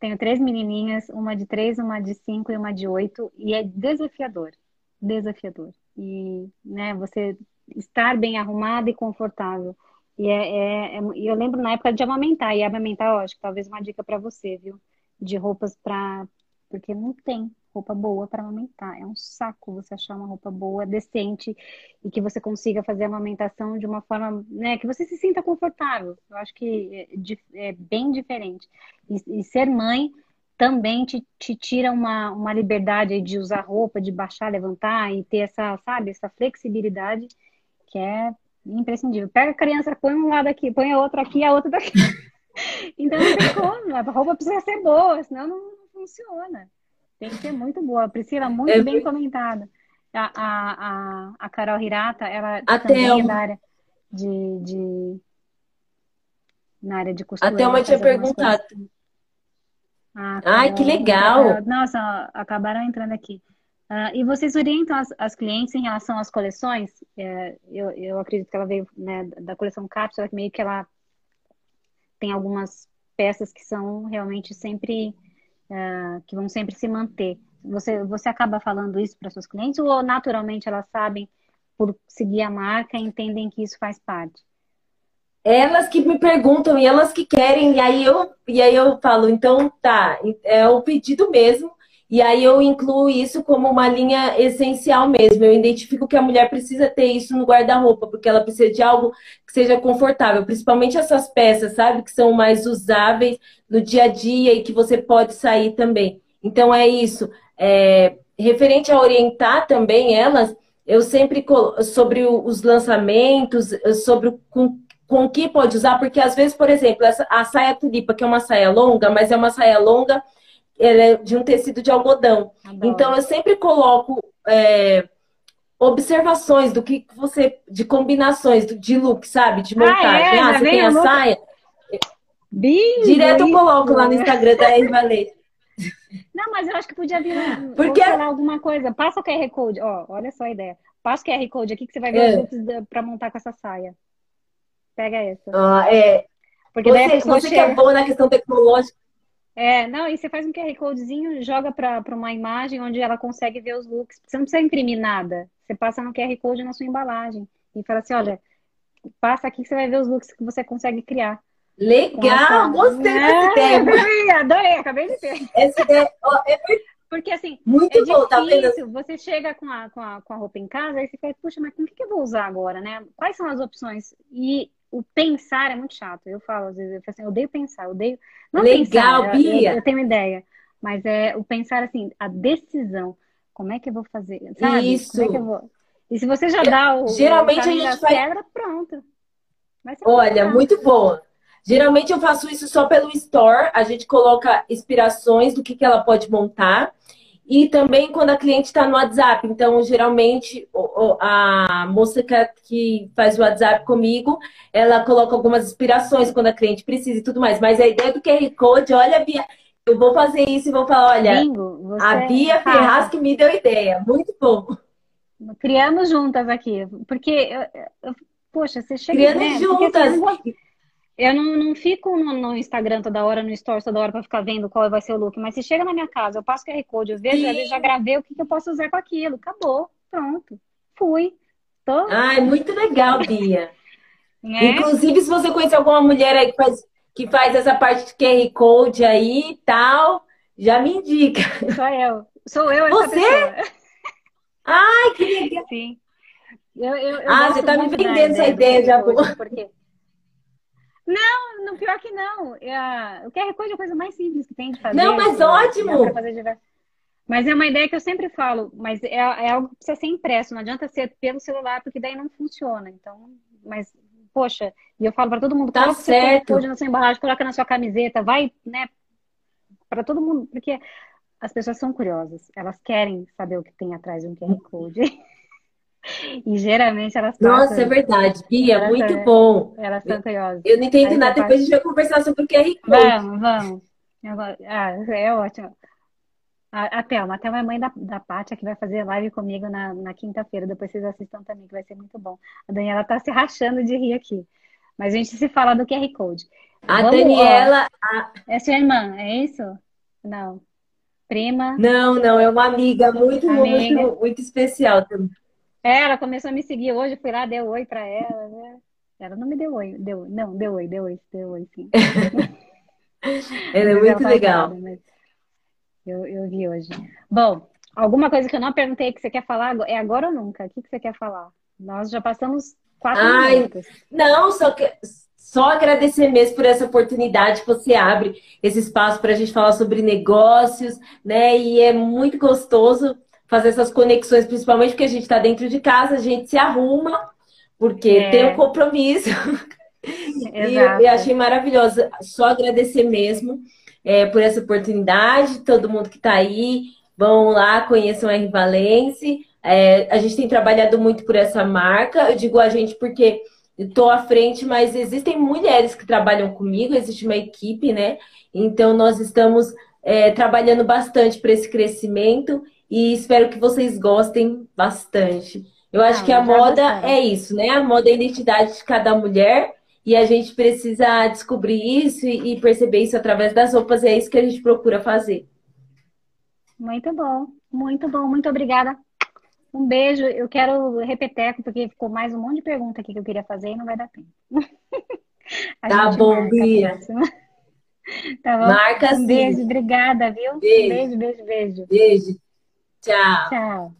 Tenho três menininhas, uma de três, uma de cinco e uma de oito, e é desafiador. Desafiador. E, né, você estar bem arrumada e confortável. E é, é, é, eu lembro na época de amamentar, e amamentar, ó, acho que talvez uma dica para você, viu? De roupas para. Porque não tem roupa boa para amamentar. É um saco você achar uma roupa boa, decente e que você consiga fazer a amamentação de uma forma, né, que você se sinta confortável. Eu acho que é, é bem diferente. E, e, ser mãe também te, te tira uma, uma liberdade de usar roupa, de baixar, levantar e ter essa, sabe, essa flexibilidade que é imprescindível. Pega a criança, põe um lado aqui, põe a outra aqui, a outra daqui. então não tem como, a roupa precisa ser boa, senão não, não funciona. Tem que ser muito boa. Priscila, muito é bem comentada. A, a, a, Carol Hirata, ela também é da área de, de, na área de costura. Até uma tinha perguntado. Ah, Ai, que legal! Nossa, acabaram entrando aqui. Uh, e vocês orientam as, as, clientes em relação às coleções? É, eu, eu acredito que ela veio né, da coleção Cápsula, que meio que ela tem algumas peças que são realmente sempre, uh, que vão sempre se manter. Você, você acaba falando isso para suas clientes ou naturalmente elas sabem, por seguir a marca, entendem que isso faz parte? Elas que me perguntam e elas que querem, e aí eu, e aí eu falo, então tá, é o pedido mesmo, e aí eu incluo isso como uma linha essencial mesmo. Eu identifico que a mulher precisa ter isso no guarda-roupa, porque ela precisa de algo que seja confortável, principalmente essas peças, sabe, que são mais usáveis no dia a dia e que você pode sair também. Então é isso. É, referente a orientar também elas, eu sempre sobre os lançamentos, sobre com, com que pode usar, porque às vezes, por exemplo, a saia tulipa, que é uma saia longa, mas é uma saia longa ela é de um tecido de algodão. Adoro. Então eu sempre coloco é, observações do que você, de combinações de look, sabe? De montagem. Ah, é? ah você tem a saia? Bem, Direto eu coloco lá no Instagram da Ervalete. Não, mas eu acho que podia vir Porque... falar alguma coisa. Passa o QR Code. Ó, olha só a ideia. Passa o QR Code aqui que você vai ver é. os looks para montar com essa saia. Pega essa. Ah, é. Porque você, você que é boa na questão tecnológica. É, não, e você faz um QR Codezinho, joga para uma imagem onde ela consegue ver os looks. Você não precisa imprimir nada. Você passa no QR Code na sua embalagem e fala assim: olha, passa aqui que você vai ver os looks que você consegue criar. Legal, gostei é, dessa ideia. Adorei, acabei de ter. Essa ideia é porque assim, muito é bom, tá vendo? Você chega com a, com, a, com a roupa em casa e você fala, puxa, mas com o que, que eu vou usar agora, né? Quais são as opções? E o pensar é muito chato. Eu falo, às vezes, eu, falo assim, eu odeio pensar, eu odeio. Não Legal, pensar, Bia! Eu, eu, tenho ideia. Mas é o pensar assim, a decisão. Como é que eu vou fazer? Sabe? Isso. Como é que eu vou... E se você já dá o. Geralmente o a gente faz. Quebra, pronto. Olha, muito boa. Geralmente eu faço isso só pelo store. A gente coloca inspirações do que, que ela pode montar. E também quando a cliente está no WhatsApp. Então, geralmente, a moça que faz o WhatsApp comigo, ela coloca algumas inspirações quando a cliente precisa e tudo mais. Mas a ideia do QR Code, olha, Bia, eu vou fazer isso e vou falar, olha, Bingo, a Bia Ferraz que me deu ideia. Muito bom. Criamos juntas aqui. Porque, eu, eu, poxa, você chega... Criando né? juntas. Porque, eu não, não fico no, no, Instagram toda hora, no Stories toda hora para ficar vendo qual vai ser o look. Mas se chega na minha casa, eu passo QR Code, eu vejo, eu já gravei o que, que eu posso usar com aquilo. Acabou, pronto. Fui. Tô... Ai, muito legal, Bia. né? Inclusive, se você conhecer alguma mulher aí que faz, que faz essa parte de QR Code aí e tal, já me indica. Sou eu. Sou eu essa você? pessoa. Ai, que legal. Sim. Eu, eu, eu ah, você tá me vendendo essa ideia já. Porque não, no pior que não. É, o QR Code é a coisa mais simples que tem de fazer. Não, mas ótimo! Mas é uma ideia que eu sempre falo, mas é, é, algo que precisa ser impresso, não adianta ser pelo celular, porque daí não funciona. Então, mas, poxa, e eu falo para todo mundo, tá coloca certo. o QR Code na sua embalagem, coloca na sua camiseta, vai, né, para todo mundo, porque as pessoas são curiosas, elas querem saber o que tem atrás de um QR Code. E geralmente elas passam. Nossa, é verdade, Bia, muito são, bom. Elas são curiosas. Eu não entendo nada, depois a gente vai conversar sobre o QR Code. Vamos, vamos. Ah, é ótimo. A, a Thelma, a Thelma é mãe da, da Pátia, que vai fazer live comigo na, na quinta-feira. Depois vocês assistam também, que vai ser muito bom. A Daniela tá se rachando de rir aqui. Mas a gente se fala do QR Code. A Vamos, Daniela. A... É sua irmã, é isso? Não. Prima? Não, não, é uma amiga muito, amiga. muito, muito especial também. É, ela começou a me seguir hoje, fui lá, deu oi pra ela, né? Ela não me deu oi, deu, não, deu oi, deu oi, deu oi, sim. ela é muito legal. eu, eu vi hoje. Bom, alguma coisa que eu não perguntei que você quer falar, é agora ou nunca? O que, que você quer falar? Nós já passamos quatro Ai, minutos. Não, só que só agradecer mesmo por essa oportunidade que você abre esse espaço para a gente falar sobre negócios, né? E é muito gostoso fazer essas conexões, principalmente porque a gente está dentro de casa, a gente se arruma, porque é. tem um compromisso. e eu, achei maravilhosa. Só agradecer mesmo é, por essa oportunidade, todo mundo que está aí. Vão lá, conheçam a R Valence. É, a gente tem trabalhado muito por essa marca. Eu digo a gente porque estou à frente, mas existem mulheres que trabalham comigo, existe uma equipe, né? Então nós estamos é, trabalhando bastante para esse crescimento e espero que vocês gostem bastante. Eu acho ah, que a moda é isso, né? A moda é a identidade de cada mulher e a gente precisa descobrir isso e perceber isso através das roupas, e é isso que a gente procura fazer. Muito bom, muito bom, muito obrigada. Um beijo. Eu quero repeteco, porque ficou mais um monte de pergunta aqui que eu queria fazer e não vai dar tempo. tá bom, Bia. Tá bom? Marca um sim. beijo, obrigada, viu? Beijo, beijo, beijo. Beijo. beijo. Tchau. Tchau.